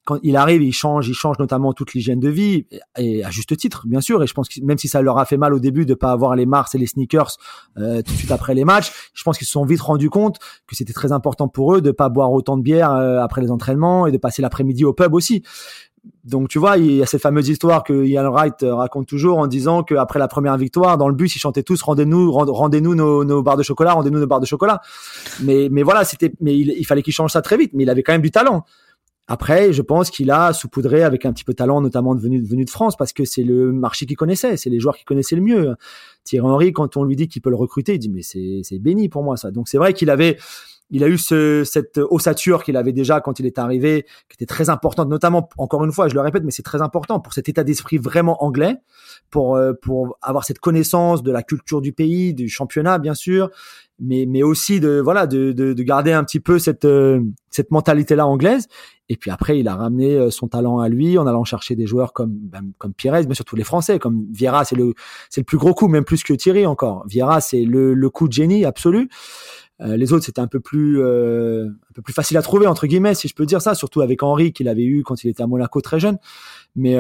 quand il arrive, il change, il change notamment toute l'hygiène de vie, et à juste titre, bien sûr. Et je pense que même si ça leur a fait mal au début de pas avoir les Mars et les sneakers euh, tout de suite après les matchs, je pense qu'ils se sont vite rendus compte que c'était très important pour eux de pas boire autant de bière euh, après les entraînements et de passer l'après-midi au pub aussi. Donc tu vois, il y a cette fameuse histoire que Ian Wright raconte toujours en disant qu'après la première victoire, dans le bus, ils chantaient tous rendez-nous, rendez-nous nos, nos barres de chocolat, rendez-nous nos barres de chocolat. Mais mais voilà, c'était, mais il, il fallait qu'il change ça très vite. Mais il avait quand même du talent. Après, je pense qu'il a saupoudré avec un petit peu de talent, notamment de venu, de France, parce que c'est le marché qu'il connaissait, c'est les joueurs qu'il connaissait le mieux. Thierry Henry, quand on lui dit qu'il peut le recruter, il dit mais c'est c'est béni pour moi ça. Donc c'est vrai qu'il avait il a eu ce, cette ossature qu'il avait déjà quand il est arrivé, qui était très importante, notamment, encore une fois, je le répète, mais c'est très important pour cet état d'esprit vraiment anglais, pour, euh, pour avoir cette connaissance de la culture du pays, du championnat, bien sûr, mais, mais aussi de, voilà, de, de, de garder un petit peu cette, euh, cette mentalité-là anglaise. Et puis après, il a ramené euh, son talent à lui en allant chercher des joueurs comme ben, comme Pires, mais surtout les Français, comme Vieira, c'est le c'est le plus gros coup, même plus que Thierry encore. Vieira, c'est le, le coup de génie absolu. Euh, les autres, c'était un peu plus euh, un peu plus facile à trouver entre guillemets, si je peux dire ça, surtout avec Henri qu'il avait eu quand il était à Monaco très jeune. Mais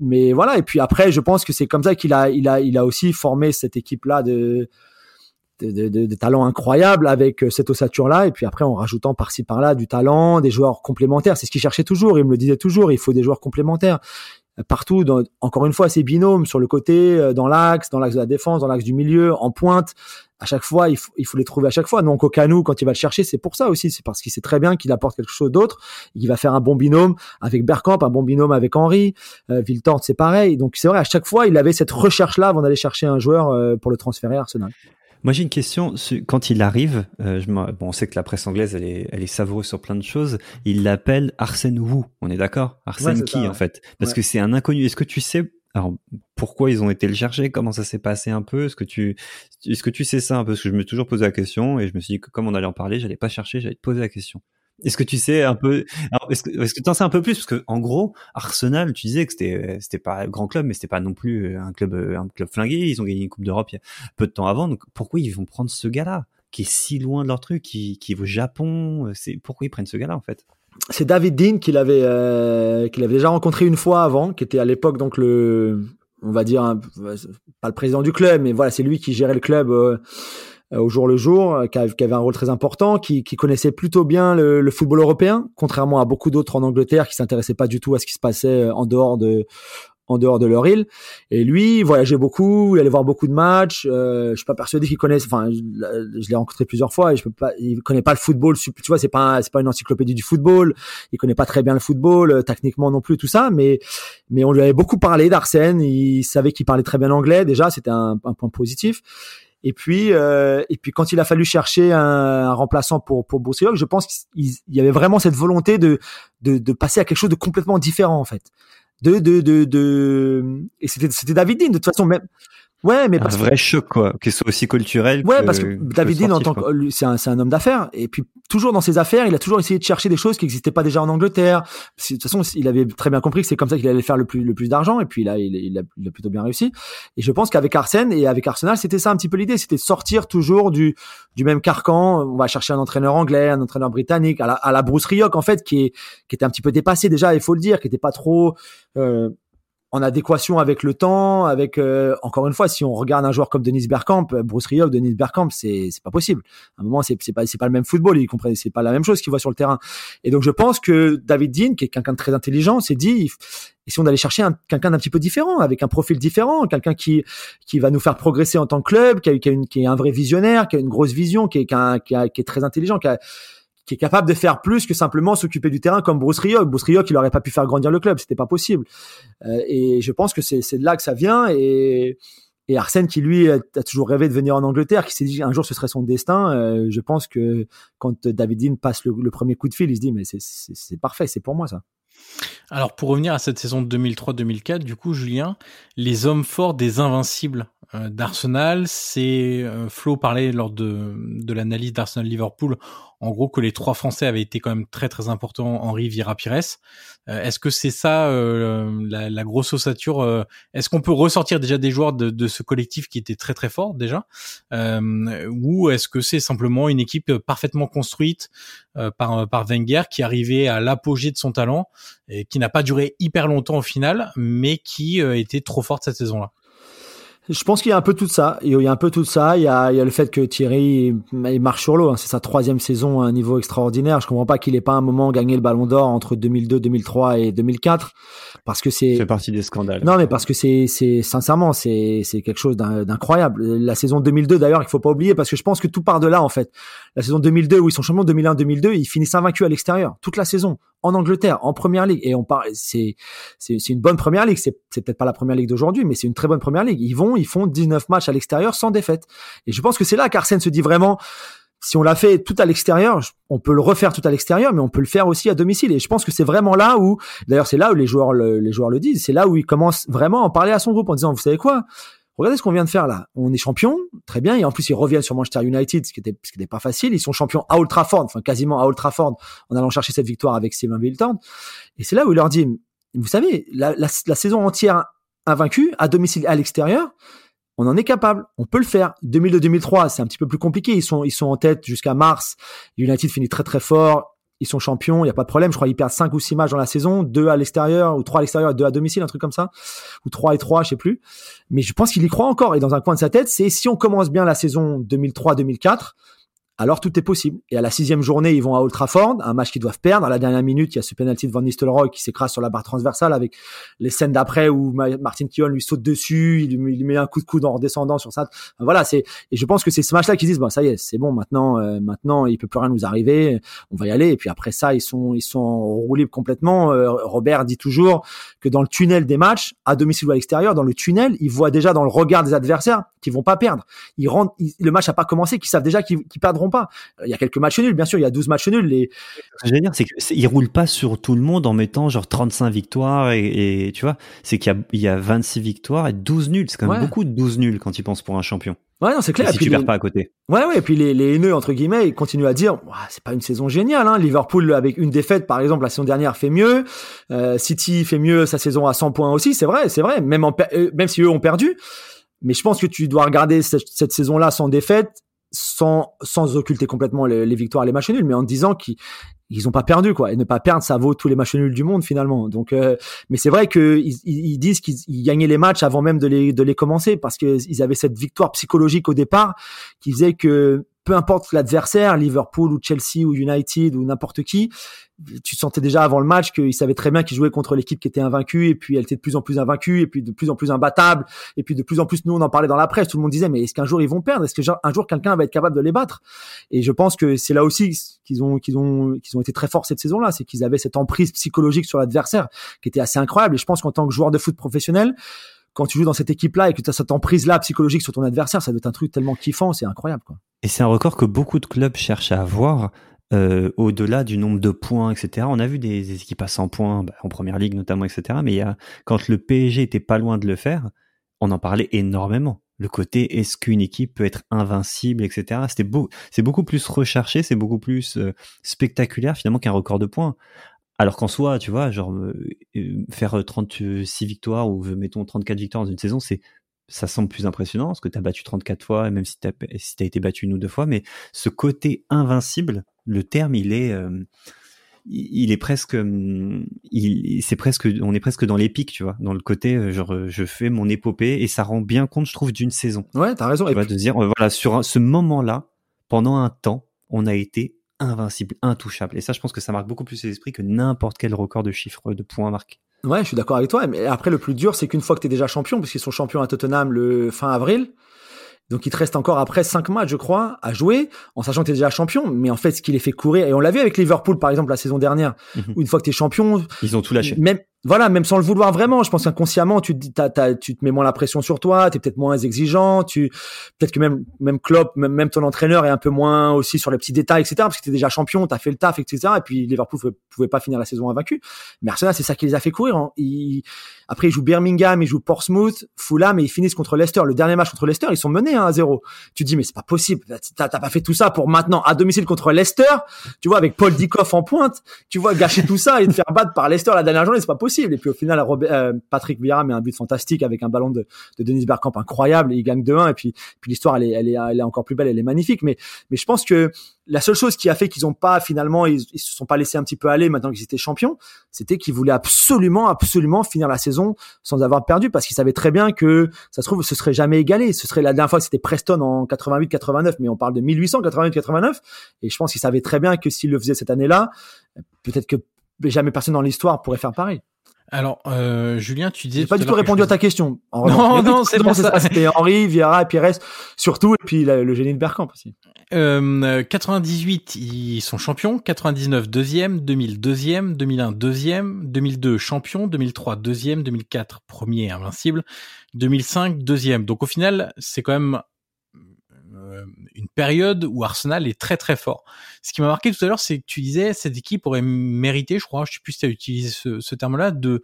mais voilà. Et puis après, je pense que c'est comme ça qu'il a il a il a aussi formé cette équipe là de de, de, de, talents incroyables avec euh, cette ossature-là, et puis après en rajoutant par-ci par-là du talent, des joueurs complémentaires. C'est ce qu'il cherchait toujours, il me le disait toujours, il faut des joueurs complémentaires. Euh, partout, dans, encore une fois, ces binômes sur le côté, euh, dans l'axe, dans l'axe de la défense, dans l'axe du milieu, en pointe. À chaque fois, il faut, il faut les trouver à chaque fois. Donc au quand il va le chercher, c'est pour ça aussi. C'est parce qu'il sait très bien qu'il apporte quelque chose d'autre. Il va faire un bon binôme avec Bergkamp, un bon binôme avec Henri. Euh, c'est pareil. Donc c'est vrai, à chaque fois, il avait cette recherche-là avant d'aller chercher un joueur pour le transférer à Arsenal. Moi, j'ai une question. Quand il arrive, euh, je bon, on sait que la presse anglaise, elle est, elle est savoureuse sur plein de choses. Il l'appelle Arsène Wu. On est d'accord? Arsène qui, en fait? Parce que c'est un inconnu. Est-ce que tu sais alors, pourquoi ils ont été le chercher? Comment ça s'est passé un peu? Est-ce que tu, est-ce que tu sais ça un peu? Parce que je me suis toujours posé la question et je me suis dit que comme on allait en parler, j'allais pas chercher, j'allais te poser la question. Est-ce que tu sais un peu Est-ce que est-ce que tu en sais un peu plus? Parce que en gros Arsenal, tu disais que c'était c'était pas un grand club, mais c'était pas non plus un club un club flingué. Ils ont gagné une coupe d'Europe peu de temps avant. Donc pourquoi ils vont prendre ce gars-là qui est si loin de leur truc, qui qui est au Japon? C'est pourquoi ils prennent ce gars-là en fait? C'est David Dean qu'il avait euh, qu'il déjà rencontré une fois avant, qui était à l'époque donc le on va dire pas le président du club, mais voilà c'est lui qui gérait le club. Euh, euh, au jour le jour, euh, qui, avait un rôle très important, qui, qui connaissait plutôt bien le, le, football européen, contrairement à beaucoup d'autres en Angleterre qui s'intéressaient pas du tout à ce qui se passait euh, en dehors de en dehors de leur île. Et lui, il voyageait beaucoup, il allait voir beaucoup de matchs. Euh, je suis pas persuadé qu'il connaisse. Enfin, je, l'ai rencontré plusieurs fois et je peux pas. Il connaît pas le football. Tu vois, c'est pas c'est pas une encyclopédie du football. Il connaît pas très bien le football, euh, techniquement non plus tout ça. Mais mais on lui avait beaucoup parlé d'Arsène. Il savait qu'il parlait très bien anglais. Déjà, c'était un, un, point positif. Et puis, euh, et puis quand il a fallu chercher un, remplaçant pour pour je pense qu'il y avait vraiment cette volonté de, de passer à quelque chose de complètement différent en fait. De de de, de... et c'était c'était David de toute façon même Ouais, mais un vrai choc quoi, qu'il soit aussi culturel. Ouais, parce que David Dean en tant que c'est un un homme d'affaires et puis toujours dans ses affaires, il a toujours essayé de chercher des choses qui n'existaient pas déjà en Angleterre. De toute façon, il avait très bien compris que c'est comme ça qu'il allait faire le plus le plus d'argent et puis là il, il, a, il a plutôt bien réussi. Et je pense qu'avec Arsène et avec Arsenal, c'était ça un petit peu l'idée, c'était de sortir toujours du du même carcan. On va chercher un entraîneur anglais, un entraîneur britannique, à la, à la Bruce Rioch en fait, qui est qui était un petit peu dépassé déjà, il faut le dire, qui était pas trop euh, en adéquation avec le temps, avec euh, encore une fois, si on regarde un joueur comme Denis Bergkamp, euh, Bruce Rioch, Denis Bergkamp, c'est c'est pas possible. À un moment, c'est c'est pas c'est pas le même football, il comprend, c'est pas la même chose qu'il voit sur le terrain. Et donc je pense que David Dean, qui est quelqu'un de très intelligent, s'est dit on allait chercher quelqu'un d'un petit peu différent, avec un profil différent, quelqu'un qui qui va nous faire progresser en tant que club, qui a, qui a, une, qui est un vrai visionnaire, qui a une grosse vision, qui est qui, a, qui, est très intelligent, qui a qui est capable de faire plus que simplement s'occuper du terrain comme Bruce Rioch. Bruce Rioch, il aurait pas pu faire grandir le club, c'était pas possible. Euh, et je pense que c'est de là que ça vient. Et, et Arsène, qui lui a toujours rêvé de venir en Angleterre, qui s'est dit un jour ce serait son destin. Euh, je pense que quand David Dean passe le, le, premier coup de fil, il se dit mais c'est parfait, c'est pour moi ça. Alors pour revenir à cette saison 2003-2004, du coup Julien, les hommes forts des invincibles d'Arsenal, c'est euh, Flo parlait lors de, de l'analyse d'Arsenal Liverpool. En gros que les trois Français avaient été quand même très très importants, Henri, Vira, Pires. Euh, est-ce que c'est ça euh, la, la, grosse ossature euh, Est-ce qu'on peut ressortir déjà des joueurs de, de, ce collectif qui était très très fort déjà Ou est-ce que c'est simplement une équipe parfaitement construite par, par Wenger qui arrivait à l'apogée de son talent et qui n'a pas duré hyper longtemps au final, mais qui était trop forte cette saison-là? Je pense qu'il y a un peu tout ça. Il y a un peu tout ça. Il y a, il y a le fait que Thierry il marche sur l'eau. Hein. C'est sa troisième saison à un niveau extraordinaire. Je comprends pas qu'il ait pas un moment gagné le Ballon d'Or entre 2002, 2003 et 2004 parce que c'est. fait partie des scandales. Non, mais parce que c'est, c'est sincèrement, c'est, c'est quelque chose d'incroyable. La saison 2002 d'ailleurs, il faut pas oublier parce que je pense que tout part de là en fait. La saison 2002 où ils sont champions 2001-2002, ils finissent invaincus à l'extérieur toute la saison en Angleterre, en première ligue. Et on parle, c'est, c'est, une bonne première ligue. C'est, c'est peut-être pas la première ligue d'aujourd'hui, mais c'est une très bonne première ligue. Ils vont, ils font 19 matchs à l'extérieur sans défaite. Et je pense que c'est là qu'Arsène se dit vraiment, si on l'a fait tout à l'extérieur, on peut le refaire tout à l'extérieur, mais on peut le faire aussi à domicile. Et je pense que c'est vraiment là où, d'ailleurs, c'est là où les joueurs le, les joueurs le disent, c'est là où il commence vraiment à en parler à son groupe en disant, vous savez quoi? Regardez ce qu'on vient de faire là. On est champion, très bien. Et en plus, ils reviennent sur Manchester United, ce qui était, ce qui n'était pas facile. Ils sont champions à Old Trafford, enfin quasiment à Old Trafford, en allant chercher cette victoire avec Steven Wilton. Et c'est là où il leur dit, vous savez, la, la, la saison entière invaincue, à domicile, à l'extérieur, on en est capable, on peut le faire. 2002-2003, c'est un petit peu plus compliqué. Ils sont, ils sont en tête jusqu'à mars. United finit très très fort. Ils sont champions, il y a pas de problème. Je crois qu'ils perdent 5 ou 6 matchs dans la saison, deux à l'extérieur ou trois à l'extérieur et deux à domicile, un truc comme ça, ou trois et trois, je sais plus. Mais je pense qu'il y croit encore. Et dans un coin de sa tête, c'est si on commence bien la saison 2003-2004, alors tout est possible. Et à la sixième journée, ils vont à Old Trafford, un match qu'ils doivent perdre. À la dernière minute, il y a ce penalty de Van Nistelrooy qui s'écrase sur la barre transversale avec les scènes d'après où Martin Keown lui saute dessus, il lui met un coup de coude en redescendant sur ça. voilà, c'est et je pense que c'est ce match-là qu'ils disent bon ça y est, c'est bon maintenant, euh, maintenant il peut plus rien nous arriver, on va y aller. Et puis après ça, ils sont ils sont roulés complètement. Euh, Robert dit toujours que dans le tunnel des matchs, à domicile ou à l'extérieur, dans le tunnel, ils voient déjà dans le regard des adversaires qu'ils vont pas perdre. Ils rentrent, le match a pas commencé, qu'ils savent déjà qu'ils perdront pas. Il y a quelques matchs nuls, bien sûr, il y a 12 matchs nuls. Les... Ce que je dire, c'est qu'ils roulent pas sur tout le monde en mettant genre 35 victoires et, tu vois, c'est qu'il y, y a, 26 victoires et 12 nuls. C'est quand même beaucoup de 12 nuls quand ils pensent pour un champion. Ouais, non, c'est clair. Et si tu perds pas à côté. Ouais, ouais. Et puis les, les haineux entre guillemets, ils continuent à dire, c'est pas une saison géniale. Hein. Liverpool avec une défaite, par exemple, la saison dernière fait mieux. Euh, City fait mieux sa saison à 100 points aussi. C'est vrai, c'est vrai. Même en, euh, même si eux ont perdu. Mais je pense que tu dois regarder cette, cette saison-là sans défaite sans, sans occulter complètement les, victoires les matchs nuls, mais en disant qu'ils ils ont pas perdu quoi et ne pas perdre ça vaut tous les matchs nuls du monde finalement. Donc euh, mais c'est vrai que ils, ils disent qu'ils gagnaient les matchs avant même de les de les commencer parce que ils avaient cette victoire psychologique au départ qui faisait que peu importe l'adversaire, Liverpool ou Chelsea ou United ou n'importe qui, tu sentais déjà avant le match qu'ils savaient très bien qu'ils jouaient contre l'équipe qui était invaincue et puis elle était de plus en plus invaincue et puis de plus en plus imbattable et puis de plus en plus nous on en parlait dans la presse tout le monde disait mais est-ce qu'un jour ils vont perdre? Est-ce que un jour quelqu'un va être capable de les battre? Et je pense que c'est là aussi qu'ils ont qu'ils ont qu'ils ont été très forts cette saison-là c'est qu'ils avaient cette emprise psychologique sur l'adversaire qui était assez incroyable. Et je pense qu'en tant que joueur de foot professionnel quand tu joues dans cette équipe-là et que tu as cette emprise-là psychologique sur ton adversaire, ça doit être un truc tellement kiffant, c'est incroyable. Quoi. Et c'est un record que beaucoup de clubs cherchent à avoir. Euh, au-delà du nombre de points, etc. On a vu des, équipes à 100 points, bah, en première ligue notamment, etc. Mais quand le PSG était pas loin de le faire, on en parlait énormément. Le côté est-ce qu'une équipe peut être invincible, etc. C'était beau, c'est beaucoup plus recherché, c'est beaucoup plus euh, spectaculaire finalement qu'un record de points. Alors qu'en soi, tu vois, genre euh, faire 36 victoires ou mettons 34 victoires dans une saison, c'est ça semble plus impressionnant parce que tu as battu 34 fois, même si tu as, si as été battu une ou deux fois, mais ce côté invincible, le terme, il est, euh, il est presque, il, c'est presque, on est presque dans l'épique, tu vois, dans le côté, euh, genre, je fais mon épopée et ça rend bien compte, je trouve, d'une saison. Ouais, t'as raison. Tu vois, de dire, euh, voilà, sur ce moment-là, pendant un temps, on a été invincible, intouchable. Et ça, je pense que ça marque beaucoup plus l'esprit que n'importe quel record de chiffres de points marqués. Ouais, je suis d'accord avec toi. Mais après, le plus dur, c'est qu'une fois que tu es déjà champion, puisqu'ils sont champions à Tottenham le fin avril, Donc il te reste encore après cinq matchs, je crois, à jouer, en sachant que tu es déjà champion. Mais en fait, ce qui les fait courir, et on l'a vu avec Liverpool par exemple la saison dernière, Mhm. où une fois que tu es champion, Ils ont tout lâché. même voilà, même sans le vouloir vraiment, je pense qu'inconsciemment, tu te tu te mets moins la pression sur toi, tu es peut-être moins exigeant, tu peut-être que même même Klopp, même, ton entraîneur est un peu moins aussi sur les petits détails, etc. Parce que tu es déjà champion, tu as fait le taf, etc. Et puis Liverpool pouvait, pouvait pas finir la saison invaincu. Mais Arsenal, c'est ça qui les a fait courir. hein. Après, ils jouent Birmingham, ils jouent Portsmouth, Fulham, et ils finissent contre Leicester. Le dernier match contre Leicester, ils sont menés hein, à zéro. Tu te dis, mais c'est pas possible. T'as t'as pas fait tout ça pour maintenant à domicile contre Leicester. Tu vois, avec Paul Dikoff en pointe, tu vois, gâcher tout ça et te faire battre par Leicester la dernière journée, c'est pas possible. Et puis au final, euh, Patrick Vieira met un but fantastique avec un ballon de, de Denis Bergkamp incroyable. Et il gagne 2-1. Et puis, l'histoire, elle est, encore plus belle, elle est magnifique. Mais, je pense que la seule chose qui a fait qu'ils ont pas finalement, ils, ils se sont pas laissés un petit peu aller maintenant qu'ils étaient champions, c'était qu'ils voulaient absolument, absolument finir la saison sans avoir perdu parce qu'ils savaient très bien que ça se trouve ce serait jamais égalé. Ce serait la dernière fois c'était Preston en 88-89, mais on parle de 1888-89. Et je pense qu'ils savaient très bien que s'ils le faisaient cette année-là, peut-être que jamais personne dans l'histoire pourrait faire pareil. Alors, euh, Julien, tu disais. J'ai pas du tout répondu à ta question. En Non, non, c'est pour ça. C'était Henri, Vieira et Pires surtout, et puis le, le génie de Bergkamp aussi. Euh, 98, ils sont champions. 99, deuxième. 2000, deuxième. 2001, deuxième. 2002, champion. 2003, deuxième. 2004, premier, invincible. 2005, deuxième. Donc au final, c'est quand même euh, une période où Arsenal est très très fort. Ce qui m'a marqué tout à l'heure, c'est que tu disais cette équipe aurait mérité, je crois, je sais plus si tu as utilisé ce, ce terme-là, de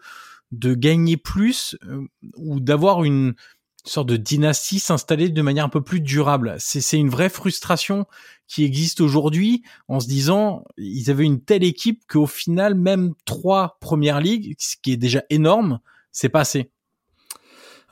de gagner plus euh, ou d'avoir une sorte de dynastie s'installer de manière un peu plus durable. C'est une vraie frustration qui existe aujourd'hui en se disant ils avaient une telle équipe qu'au final même trois premières ligues, ce qui est déjà énorme, c'est pas assez.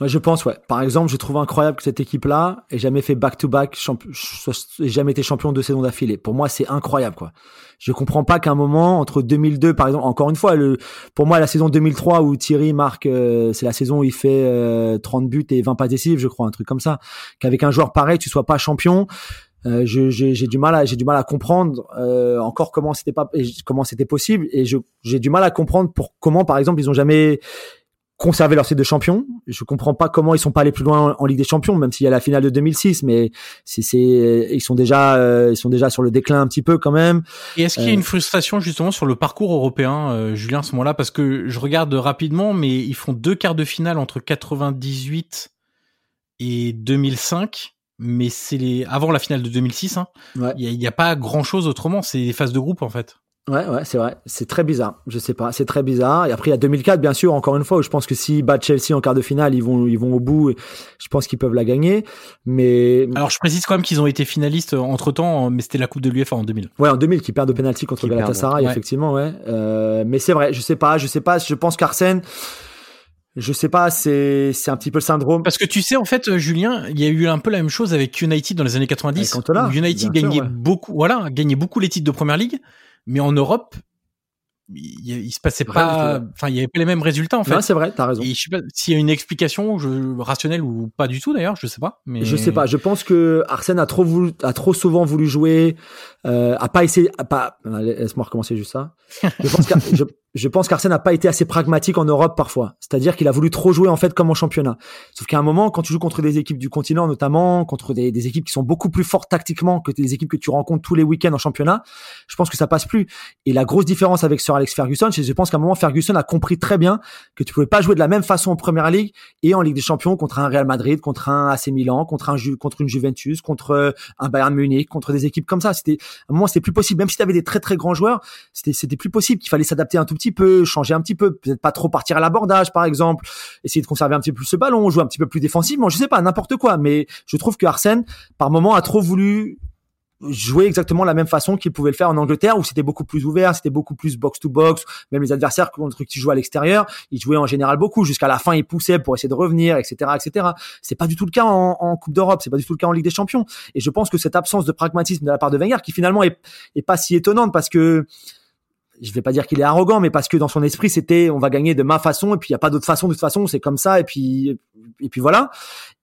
Je pense, ouais. Par exemple, je trouve incroyable que cette équipe-là ait jamais fait back-to-back, ait jamais été champion deux saisons d'affilée. Pour moi, c'est incroyable, quoi. Je comprends pas qu'à un moment, entre 2002, par exemple, encore une fois, le, pour moi, la saison 2003 où Thierry marque, euh, c'est la saison où il fait euh, 30 buts et 20 passes décisives, je crois, un truc comme ça. Qu'avec un joueur pareil, tu sois pas champion. Euh, j'ai du mal à j'ai du mal à comprendre euh, encore comment c'était pas comment c'était possible et j'ai du mal à comprendre pour comment par exemple ils ont jamais conservé leur titre de champion. Je comprends pas comment ils sont pas allés plus loin en, en Ligue des Champions, même s'il y a la finale de 2006, mais c'est, c'est, ils sont déjà, euh, ils sont déjà sur le déclin un petit peu quand même. Et est-ce qu'il y a Euh. une frustration justement sur le parcours européen, euh, Julien, à ce moment-là? Parce que je regarde rapidement, mais ils font deux quarts de finale entre 98 et 2005, mais c'est les avant la finale de 2006. Hein. Ouais. Il n'y a, pas grand-chose autrement, c'est des phases de groupe en fait. Ouais, ouais, c'est vrai. C'est très bizarre. Je sais pas. C'est très bizarre. Et après, il y a 2004, bien sûr, encore une fois, où je pense que s'ils battent Chelsea en quart de finale, ils vont, ils vont au bout. Et je pense qu'ils peuvent la gagner. Mais, Alors je précise quand même qu'ils ont été finalistes entre temps, mais c'était la Coupe de l'UEFA en 2000. ouais, en 2000, qui perdent au penalty contre Qui perdent, Galatasaray, ouais. effectivement, ouais. Euh, mais c'est vrai. Je sais pas. Je sais pas. Je pense qu'Arsène, je sais pas. C'est, c'est un petit peu le syndrome. Parce que tu sais, en fait, euh, Julien, il y a eu un peu la même chose avec United dans les années 90. Avec Cantona, United sûr, gagnait ouais. beaucoup, voilà, gagnait beaucoup les titres de première ligue, mais en Europe, il, il se passait Rien pas, enfin, il y avait pas les mêmes résultats en fait. C'est vrai. T'as raison. Et je sais pas s'il y a une explication je, rationnelle ou pas du tout d'ailleurs, je sais pas. Mais Je sais pas. Je pense que Arsène a trop voulu, a trop souvent voulu jouer, euh, a pas essayé, a pas. Laisse-moi recommencer juste ça. Je pense je, je pense qu'Arsène n'a pas été assez pragmatique en Europe parfois. C'est-à-dire qu'il a voulu trop jouer en fait comme en championnat. Sauf qu'à un moment, quand tu joues contre des équipes du continent, notamment contre des, équipes qui sont beaucoup plus fortes tactiquement que des équipes que tu rencontres tous les week-ends en championnat, je pense que ça passe plus. Et la grosse différence avec Sir Alex Ferguson, c'est que je pense qu'à un moment Ferguson a compris très bien que tu pouvais pas jouer de la même façon en Première Ligue et en Ligue des Champions contre un Real Madrid, contre un AC Milan, contre un une Juventus, contre euh, un Bayern Munich, contre des équipes comme ça. C'était à un moment c'était plus possible. Même si tu avais des très très grands joueurs, c'était c'était plus possible. Qu'il fallait s'adapter un tout petit peu, changer un petit peu, peut-être pas trop partir à l'abordage par exemple, essayer de conserver un petit peu plus ce ballon, jouer un petit peu plus défensivement. Je sais pas n'importe quoi, mais je trouve que Arsène par moment a trop voulu jouer exactement la même façon qu'il pouvait le faire en Angleterre où c'était beaucoup plus ouvert, c'était beaucoup plus box to box, même les adversaires contre qui jouaient à l'extérieur, ils jouaient en général beaucoup jusqu'à la fin ils poussaient pour essayer de revenir, etc., etc. C'est pas du tout le cas en, Coupe d'Europe, c'est pas du tout le cas en Ligue des Champions. Et je pense que cette absence de pragmatisme de la part de Wenger, qui finalement est pas si étonnante parce que je vais pas dire qu'il est arrogant, mais parce que dans son esprit c'était on va gagner de ma façon et puis il y a pas d'autre façon de toute façon c'est comme ça et puis et puis voilà.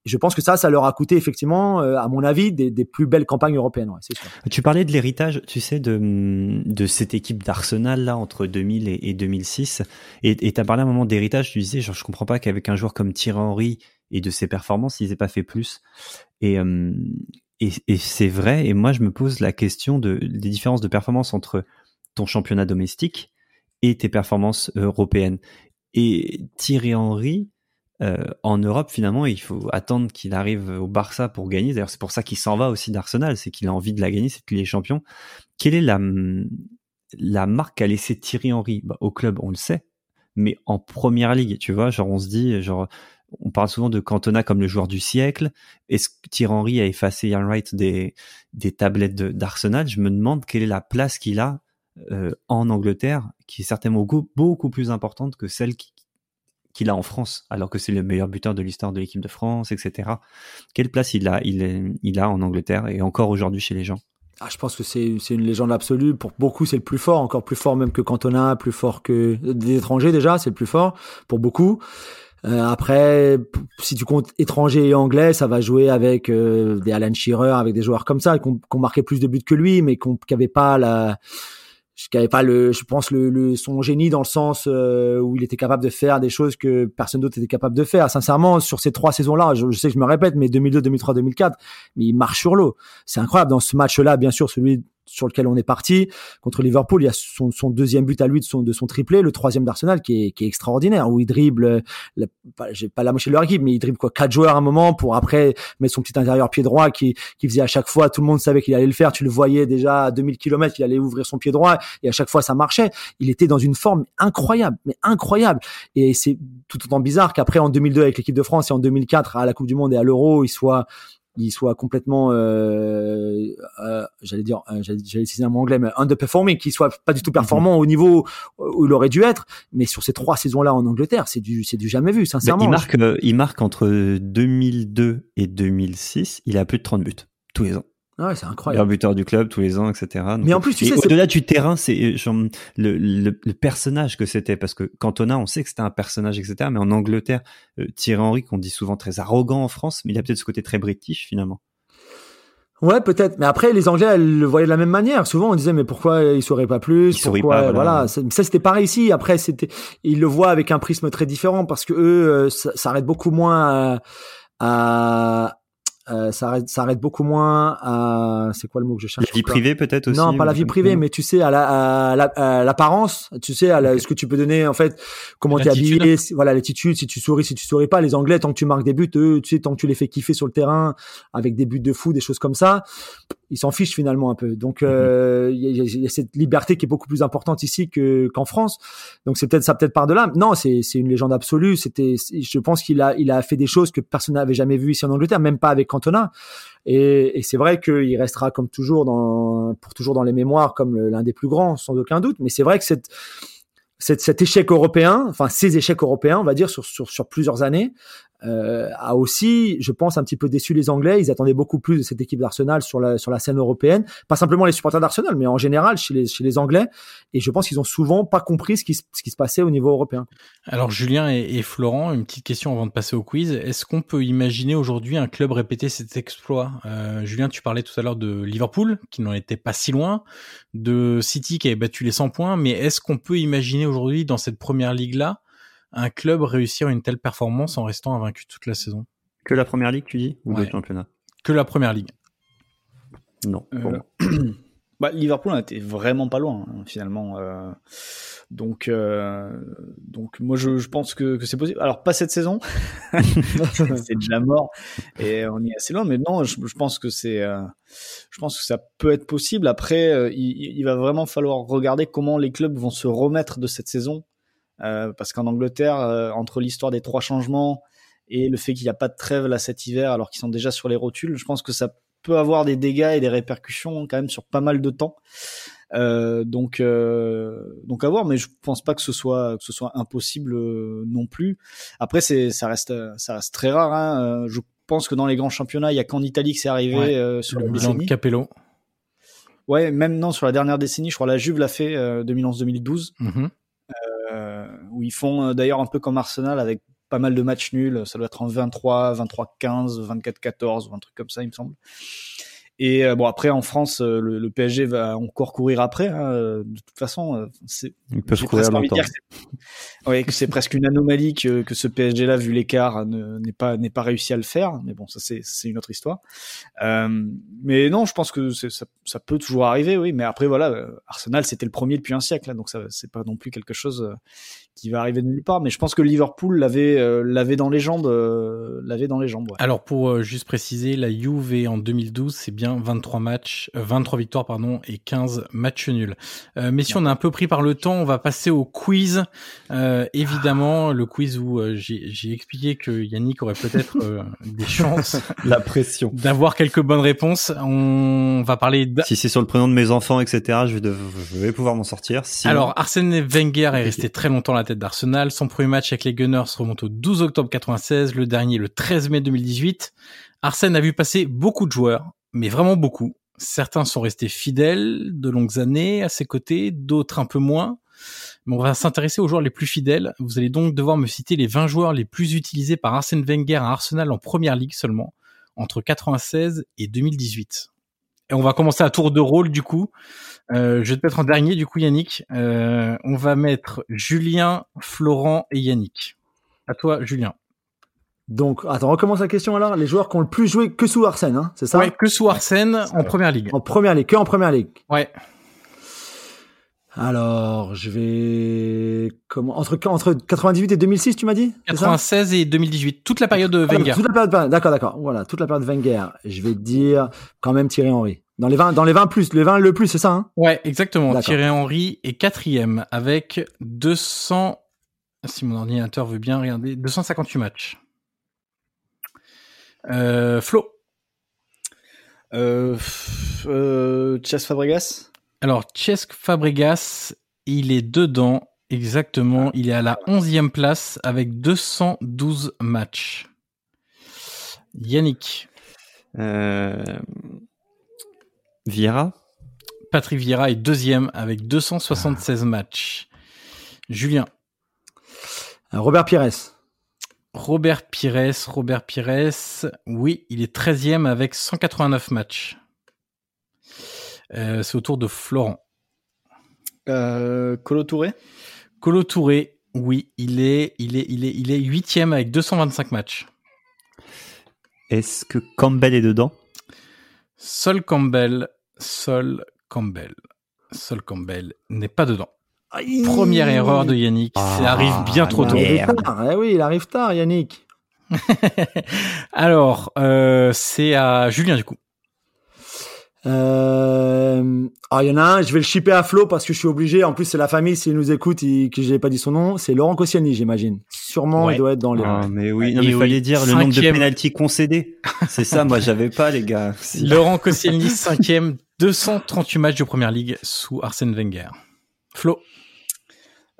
Je pense que ça, ça leur a coûté effectivement, euh, à mon avis, des, des plus belles campagnes européennes, ouais, sûr. Tu parlais de l'héritage, tu sais, de, de cette équipe d'Arsenal là entre 2000 et, et 2006, et tu as parlé à un moment d'héritage. Tu disais, genre, je comprends pas qu'avec un joueur comme Thierry Henry et de ses performances, ils n'aient pas fait plus. Et, euh, et, et c'est vrai. Et moi, je me pose la question de, des différences de performance entre ton championnat domestique et tes performances européennes. Et Thierry Henry, euh, en Europe, finalement, il faut attendre qu'il arrive au Barça pour gagner. D'ailleurs, c'est pour ça qu'il s'en va aussi d'Arsenal, c'est qu'il a envie de la gagner, c'est qu'il est champion. Quelle est la, la marque qu'a laissé Thierry Henry? Bah, Au club, on le sait, mais en première ligue, tu vois, genre on se dit, genre on parle souvent de Cantona comme le joueur du siècle. Est-ce que Thierry Henry a effacé Ian Wright des, des tablettes d'Arsenal? Je me demande quelle est la place qu'il a euh, en Angleterre, qui est certainement beaucoup, plus importante que celle qu'il a en France, alors que c'est le meilleur buteur de l'histoire de l'équipe de France, etc. Quelle place il a, il, il a en Angleterre et encore aujourd'hui chez les gens? Ah, je pense que c'est une légende absolue. Pour beaucoup, c'est le plus fort, encore plus fort même que Cantona, plus fort que des étrangers déjà, c'est le plus fort pour beaucoup. Euh, après, si tu comptes étranger et anglais, ça va jouer avec euh, des Alan Shearer, avec des joueurs comme ça, qui ont, marqué plus de buts que lui, mais qui n'avaient pas la, avait pas le, je pense le, son génie dans le sens euh, où il était capable de faire des choses que personne d'autre était capable de faire. Sincèrement, sur ces trois saisons-là, je, je, sais que je me répète, mais 2002, 2003, 2004, mais il marche sur l'eau. C'est incroyable dans ce match-là, bien sûr, celui sur lequel on est parti contre Liverpool. Il y a son, son, deuxième but à lui de son, de son triplé, le troisième d'Arsenal qui est, qui est extraordinaire, où il dribble, j'ai pas la moitié de leur mais il dribble quoi quatre joueurs à un moment pour après mettre son petit intérieur pied droit qui, qui faisait à chaque fois, tout le monde savait qu'il allait le faire. Tu le voyais déjà à 2000 km, il allait ouvrir son pied droit et à chaque fois ça marchait. Il était dans une forme incroyable, mais incroyable. Et c'est tout autant bizarre qu'après en 2002 avec l'équipe de France et en 2004 à la Coupe du Monde et à l'Euro, il soit il soit complètement, euh, euh, j'allais dire, euh, j'allais utiliser un mot anglais, mais underperforming, qu'il soit pas du tout performant au niveau où il aurait dû être. Mais sur ces trois saisons-là en Angleterre, c'est du, c'est du jamais vu, sincèrement. il marque, euh, il marque entre 2002 et 2006, il a plus de 30 buts tous les ans. Ah ouais, c'est incroyable. Meilleur buteur du club tous les ans, etc. mais en plus, tu sais, au-delà du terrain, c'est le, le, le, personnage que c'était, parce que Cantona, on sait que c'était un personnage, etc. Mais en Angleterre, euh, Thierry Henry, qu'on dit souvent très arrogant en France, mais il a peut-être ce côté très british finalement. Ouais, peut-être. Mais après, les Anglais, elles le voyaient de la même manière. Souvent, on disait, mais pourquoi il saurait pas plus? Il pourquoi, pas, voilà. Ça, c'était pareil ici. Après, c'était, ils le voient avec un prisme très différent parce que eux, euh, arrête beaucoup moins à, à euh, ça arrête, ça arrête beaucoup moins à c'est quoi le mot que je cherche la vie privée peut-être aussi non pas la vie privée mais tu sais à la à l'apparence tu sais à ce que tu peux donner en fait comment t'es habillé voilà l'attitude si tu souris si tu souris pas. Les anglais tant que tu marques des buts eux tu sais tant que tu les fais kiffer sur le terrain avec des buts de fou des choses comme ça ils s'en fichent finalement un peu donc mhm. euh, il y, a, y, a cette liberté qui est beaucoup plus importante ici que qu'en France donc c'est peut-être ça peut-être par de là non c'est c'est une légende absolue c'était je pense qu'il a il a fait des choses que personne n'avait jamais vues ici en Angleterre même pas avec Cantona. Et, et c'est vrai qu'il restera comme toujours dans, pour toujours dans les mémoires comme l'un des plus grands, sans aucun doute. Mais c'est vrai que cette, cet, cet échec européen, enfin ces échecs européens, on va dire sur, sur, sur plusieurs années, euh, a aussi, je pense, un petit peu déçu les Anglais. Ils attendaient beaucoup plus de cette équipe d'Arsenal sur la, sur la scène européenne. Pas simplement les supporters d'Arsenal, mais en général chez les, chez les Anglais. Et je pense qu'ils ont souvent pas compris ce qui, ce qui se passait au niveau européen. Alors Julien et, Florent, une petite question avant de passer au quiz. Est-ce qu'on peut imaginer aujourd'hui un club répéter cet exploit? Euh, Julien, tu parlais tout à l'heure de Liverpool, qui n'en était pas si loin, de City qui avait battu les 100 points. Mais est-ce qu'on peut imaginer aujourd'hui dans cette première ligue-là un club réussir une telle performance en restant invaincu toute la saison Que la première ligue, tu dis Ou Ouais. le championnat? Que la première ligue. Non. pour Euh, moi. bah, Liverpool a été vraiment pas loin hein, finalement. Euh, donc, euh, donc moi je, je pense que, que c'est possible. Alors pas cette saison, c'est déjà mort et on y est assez loin. Mais non, je, je pense que c'est, euh, je pense que ça peut être possible. Après, euh, il, il va vraiment falloir regarder comment les clubs vont se remettre de cette saison, parce qu'en Angleterre, euh, entre l'histoire des trois changements et le fait qu'il n'y a pas de trêve là cet hiver, alors qu'ils sont déjà sur les rotules, je pense que ça peut avoir des dégâts et des répercussions quand même sur pas mal de temps. Euh, donc, euh, donc à voir, mais je pense pas que ce soit que ce soit impossible euh, non plus. Après, c'est ça reste ça reste très rare. Hein. Euh, Je pense que dans les grands championnats, il y a qu'en Italie que c'est arrivé Ouais. euh, sur Le décennie. Capello. Ouais, même non sur la dernière décennie, je crois la Juve l'a fait euh, 2011-2012, Mhm. euh, où ils font euh, d'ailleurs un peu comme Arsenal avec pas mal de matchs nuls. Ça doit être en 23, 23-15, 24-14 ou un truc comme ça, il me semble. Et euh, bon, après en France, euh, le, le PSG va encore courir après. Hein, de toute façon, c'est Ils peuvent j'ai courir longtemps. que c'est- ouais, que c'est presque une anomalie que, que ce PSG-là, vu l'écart, ne- n'est pas n'est pas réussi à le faire. Mais bon, ça c'est c'est une autre histoire. Euh, mais non, je pense que ça, ça peut toujours arriver, oui. Mais après voilà, Arsenal c'était le premier depuis un siècle, là, donc ça c'est pas non plus quelque chose qui va arriver de nulle part. Mais je pense que Liverpool l'avait euh, l'avait dans les jambes, euh, l'avait dans les jambes. Ouais. Alors pour euh, juste préciser, la Juve en 2012, c'est bien 23 matchs, euh, 23 victoires pardon et 15 matchs nuls. Euh, mais si on est un peu pris par le temps, on va passer au quiz. Euh, évidemment, le quiz où euh, j'ai j'ai expliqué que Yannick aurait peut-être euh, des chances La pression. d'avoir quelques bonnes réponses. On va parler d'- Si c'est sur le prénom de mes enfants, etc., je vais, dev- je vais pouvoir m'en sortir. Sinon- Alors, Arsène Wenger est resté très longtemps à la tête d'Arsenal. Son premier match avec les Gunners remonte au 12 octobre 96, le dernier le 13 mai 2018. Arsène a vu passer beaucoup de joueurs, mais vraiment beaucoup. Certains sont restés fidèles de longues années à ses côtés, d'autres un peu moins. Mais on va s'intéresser aux joueurs les plus fidèles. Vous allez donc devoir me citer les 20 joueurs les plus utilisés par Arsène Wenger à Arsenal en première ligue seulement, entre 96 et 2018. Et on va commencer à tour de rôle du coup. Euh, je vais te mettre en dernier du coup Yannick. Euh, on va mettre Julien, Florent et Yannick. À toi Julien. Donc, attends, recommence la question alors. Les joueurs qui ont le plus joué que sous Arsène, hein, c'est ça? Ouais, que sous Arsène en première ligue. En première ligue, que en première ligue. Ouais. Alors, je vais comment entre entre 98 et 2006, tu m'as dit C'est ça? 96 et 2018, toute la période de Ah, Wenger. Toute la période, d'accord, d'accord. Voilà, toute la période Wenger. Je vais dire quand même Thierry Henry. Dans les 20, dans les 20 plus, les 20 le plus, c'est ça, hein? Ouais, exactement. Thierry Henry est quatrième avec 200, si mon ordinateur veut bien regarder, 258 matchs. Euh, Flo? Euh, pff, euh, Chas Fabregas? Alors, Cesc Fabregas, il est dedans, exactement. Il est à la 11e place avec 212 matchs. Yannick. Euh... Vieira Patrick Vieira est deuxième avec 276 matchs. Julien. Robert Pires. Robert Pires, Robert Pires, oui, il est 13e avec 189 matchs. Euh, c'est au tour de Florent. Euh, Colo Touré? Colo Touré, oui, il est, il est, il est, il est 8e avec 225 matchs. Est-ce que Campbell est dedans? Sol Campbell, Sol Campbell, Sol Campbell n'est pas dedans. Première erreur de Yannick, ça Ah, arrive bien trop tôt. Il arrive Merde. tard. Eh oui, il arrive tard, Yannick. Alors, euh, c'est à Julien du coup. Euh... Ah, il y en a un, je vais le shipper à Flo parce que je suis obligé. En plus, c'est la famille, s'il nous écoute, il... que je n'ai pas dit son nom. C'est Laurent Koscielny, j'imagine. Sûrement, Ouais. il doit être dans les. Ah, mais oui, non, mais il oui. fallait dire le nombre de Cinquième. pénalties concédés. C'est ça, moi j'avais pas les gars. Si. Laurent Koscielny, 5e, 238 matchs de première ligue sous Arsène Wenger. Flo,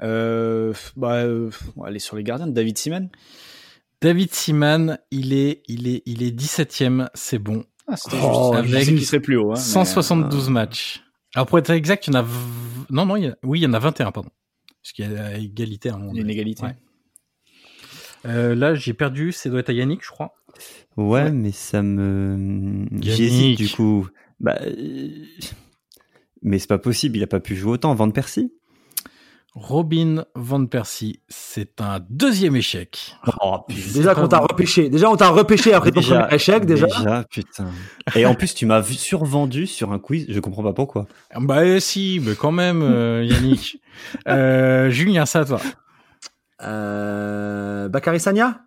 Euh, bah, euh, on va aller sur les gardiens. David Seaman. David Seaman, il est, il est, il est 17e, c'est bon. Ah, c'était Oh, juste. Avec serait plus haut. Hein, mais, 172 matchs. Alors pour être exact, il y en a, v- non, non, il y a- oui, il y en a 21, pardon. Parce qu'il y a égalité à un moment euh, Il y a une donné. égalité. Ouais. Euh, là, j'ai perdu, ça doit être à Yannick, je crois. Ouais, mais ça me. J'hésite du coup. Bah. euh, Mais c'est pas possible, il a pas pu jouer autant. Van Persie Robin Van Persie, c'est un deuxième échec. Oh Déjà qu'on t'a repêché. Déjà, on t'a repêché après ton premier échec, déjà. Déjà, putain. Et en plus, tu m'as vu survendu sur un quiz, je comprends pas pourquoi. Bah si, mais quand même, euh, Yannick. euh, Julien, ça à toi. Euh... Bakary Sagna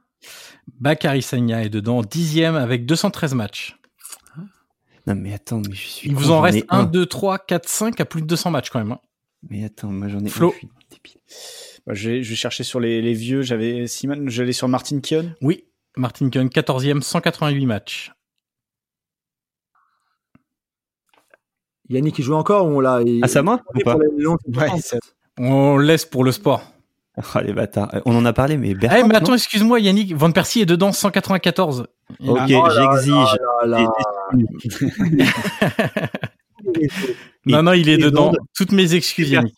Bakary Sagna est dedans, dixième avec 213 matchs. Non, mais attends, mais je suis. Il vous en reste ai 1, un. 2, 3, 4, 5 à plus de 200 matchs quand même. hein. Mais attends, moi j'en ai Flo. un, Bah, je, vais, je vais chercher sur les, les vieux. J'avais Seaman. J'allais sur Martin Keown. Oui, Martin Keown, 14e, 188 matchs. Yannick, il joue encore ou on l'a Ah, à moi ou pas Ouais, On laisse pour le sport. Oh les bâtards. Euh, On en a parlé, mais Eh, Bertrand. mais attends, excuse-moi, Yannick, Van Persie est dedans, 194. Il- Ok, j'exige. Ah là. Non, non, il est dedans. Toutes mes excuses, Yannick.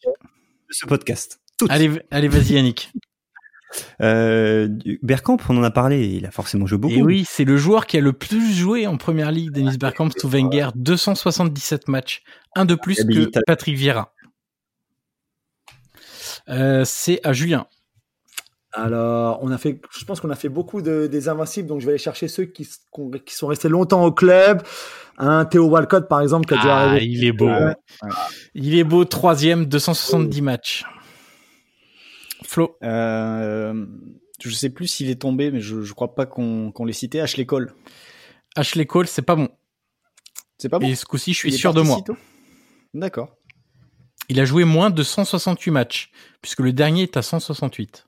De ce podcast. Toutes. Allez, allez, vas-y, Yannick. Euh, Bergkamp, on en a parlé, il a forcément joué beaucoup. Et oui, c'est le joueur qui a le plus joué en première ligue, Dennis Bergkamp sous Wenger, 277 matchs, un de plus que Habilitable. Patrick Vieira. Euh, c'est à Julien. Alors, on a fait, je pense qu'on a fait beaucoup de, des invincibles, donc je vais aller chercher ceux qui, qui sont restés longtemps au club. Un Théo Walcott, par exemple, qui a dû Ah, arriver. il est beau. Ouais, Il est beau, troisième, 270 matchs. Flo. Euh, je sais plus s'il est tombé, mais je, je crois pas qu'on l'ait cité. Ashley Cole. Ashley Cole, c'est pas bon. C'est pas bon. Et ce coup-ci, je suis Il sûr de moi. D'accord. Il a joué moins de 168 matchs, puisque le dernier est à 168.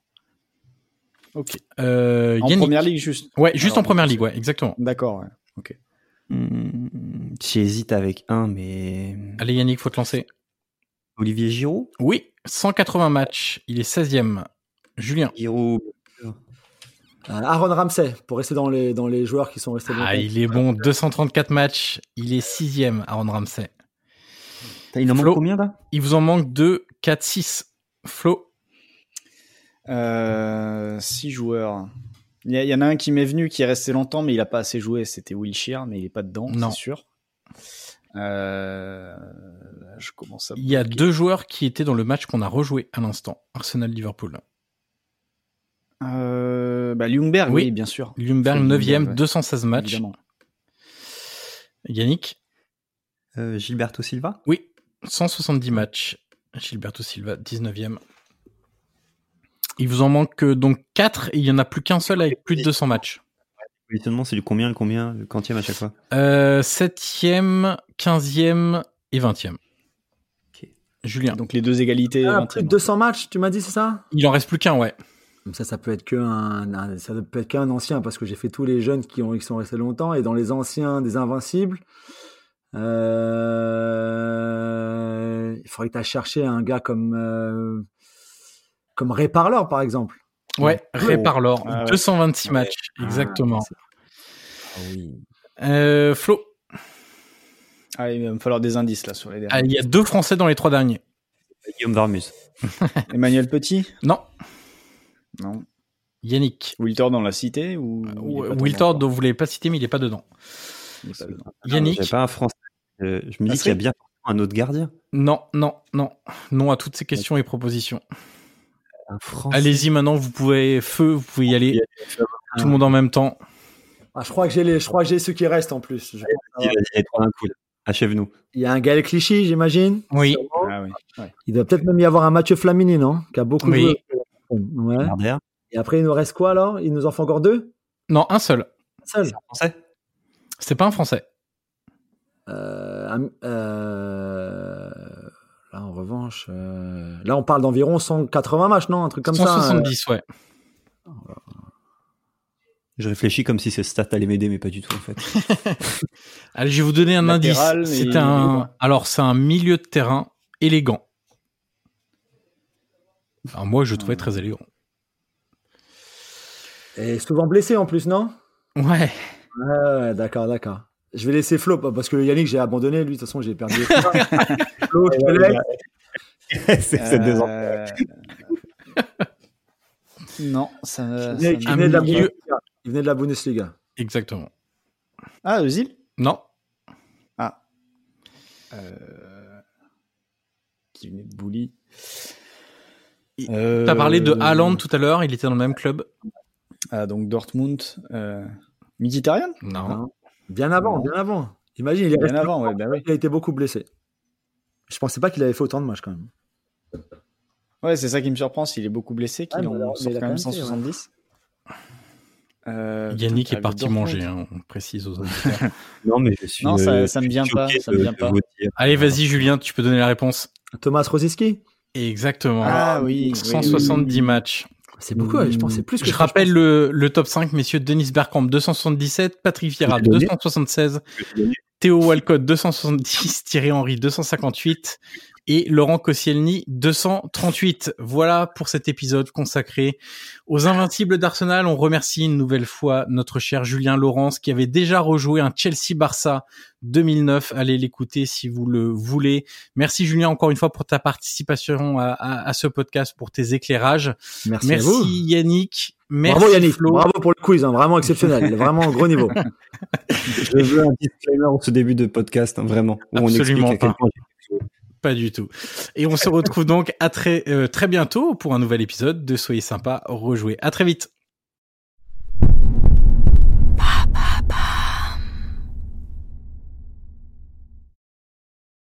Ok. Euh, En Yannick. première ligue, juste. Ouais, juste Alors, en première ligue, ouais, exactement. D'accord. ouais. Ok. Hmm, J'hésite avec un, mais Allez Yannick, faut te lancer. Olivier Giroud. Oui, 180 matchs, il est 16e. Julien. Giroud. Euh, Aaron Ramsey, pour rester dans les, dans les joueurs qui sont restés. Ah, il est bon, 234 matchs, il est 6e, Aaron Ramsey. Il en Flo. manque combien là? Il vous en manque 2, 4, 6. Flo. Euh, six joueurs. Il y, en a un qui m'est venu, qui est resté longtemps, mais il a pas assez joué. C'était Wilshere, mais il est pas dedans, Non. c'est sûr. Euh, je commence à. Il y a deux joueurs qui étaient dans le match qu'on a rejoué à l'instant. Arsenal-Liverpool. Euh, bah, Ljungberg, Oui. oui, bien sûr. Lumberg, Faut 9e, Ljungberg, ouais. 216 matchs. Évidemment. Yannick. Euh, Gilberto Silva. Oui, 170 matchs. Gilberto Silva, 19e. Il vous en manque que donc 4 et il n'y en a plus qu'un seul avec plus de 200 matchs. Positionnement, c'est du combien, le combien, le quantième à chaque fois? Euh, 7e, 15e et 20e. Ok. Julien. Donc les deux égalités. Ah, 20e. plus de 200 matchs, tu m'as dit, c'est ça? Il en reste plus qu'un, ouais. Comme ça, ça peut être que un, un- ça peut être qu'un ancien parce que j'ai fait tous les jeunes qui ont qui sont restés longtemps et dans les anciens des invincibles, euh, il faudrait que tu ailles chercher un gars comme euh, comme Ray Parlor par exemple. Ouais, Ray Oh. Parlor, Ah ouais. 226 Ouais. matchs, exactement. Ah oui. Euh, Flo, Ah, il va me falloir des indices là sur les ah, derniers. il y a deux Français dans les trois derniers. Guillaume Varmus. Emmanuel Petit? Non, Non. Yannick. Wiltord dans la cité ou Wiltord, encore dont vous l'avez pas cité, mais il est pas dedans. Est pas dedans. Yannick. Pas un français. Euh, je me dis Ah, qu'il y a bien un autre gardien. Non, non, non. Non à toutes ces questions et propositions. Un français. Allez-y maintenant, vous pouvez feu, vous pouvez y aller. Tout le monde en même temps. Ah, je crois que j'ai les je crois que j'ai ceux qui restent en plus. Je- Vas-y, vas-y, prends un coup. Achève-nous. Il y a un Gaël Clichy, j'imagine. Oui. Ah oui. Il doit peut-être même y avoir un Mathieu Flamini, non? Qui a beaucoup Oui. joué. Ouais. Et après, il nous reste quoi alors? Il nous en faut encore deux? Non, un seul. Un seul. Français? C'est pas un Français. Euh, un- euh, là, en revanche, euh, là, on parle d'environ 180 matchs, non? Un truc comme ça. euh. 170, ouais. Je réfléchis comme si ce stat allait m'aider, mais pas du tout en fait. Allez, je vais vous donner un Latéral, indice. C'est un. Alors, c'est un milieu de terrain élégant. Alors, moi, je le trouvais très élégant. Et souvent blessé en plus, non? Ouais. Ouais, ouais, d'accord, d'accord. Je vais laisser Flo, parce que Yannick, j'ai abandonné, lui, de toute façon, j'ai perdu. Flo, je te laisse. c'est. Euh, non, ça. Il ça venait, il de la milieu- Bundesliga. Il venait de la Bundesliga. Exactement. Ah, Özil? Non. Ah. Euh... Qui venait de Bouli. Euh, T'as parlé de Haaland tout à l'heure, il était dans le même club? Ah, donc Dortmund. Euh... Mkhitaryan? Non. Bien avant, bien avant. Imagine, il est Bien avant, ouais, bah oui. il a été beaucoup blessé. Je pensais pas qu'il avait fait autant de matchs quand même. Ouais, c'est ça qui me surprend, s'il est beaucoup blessé, qu'il Ah, en sort quand même quand même fait, 170. Euh, Yannick putain, est parti manger, hein, on précise aux auditeurs. Non, mais je suis. Non, ça- euh, ça me vient pas, ça me vient. Allez, vas-y, Julien, tu peux donner la réponse. Thomas Rosiski? Exactement. Ah oui, oui, 170 oui. matchs. C'est beaucoup, je pensais plus que Je ça, rappelle pense. le, le top 5, messieurs. Denis Bergkamp, 277. Patrick Vieira, Je vais donner. 276. Théo Walcott, 270. Thierry Henry, 258. Et Laurent Koscielny 238. Voilà pour cet épisode consacré aux invincibles d'Arsenal. On remercie une nouvelle fois notre cher Julien Laurence qui avait déjà rejoué un Chelsea-Barça 2009. Allez l'écouter si vous le voulez. Merci Julien encore une fois pour ta participation à, à, ce podcast, pour tes éclairages. Merci, Merci à vous. Yannick. Merci Bravo Yannick, Flo. bravo pour le quiz, hein, vraiment exceptionnel, vraiment gros niveau. Je veux un disclaimer en ce début de podcast, hein, vraiment, où on Absolument explique à quel pas. point Pas du tout. Et on se retrouve donc à très euh, très bientôt pour un nouvel épisode de Soyez sympa, rejouer. À très vite.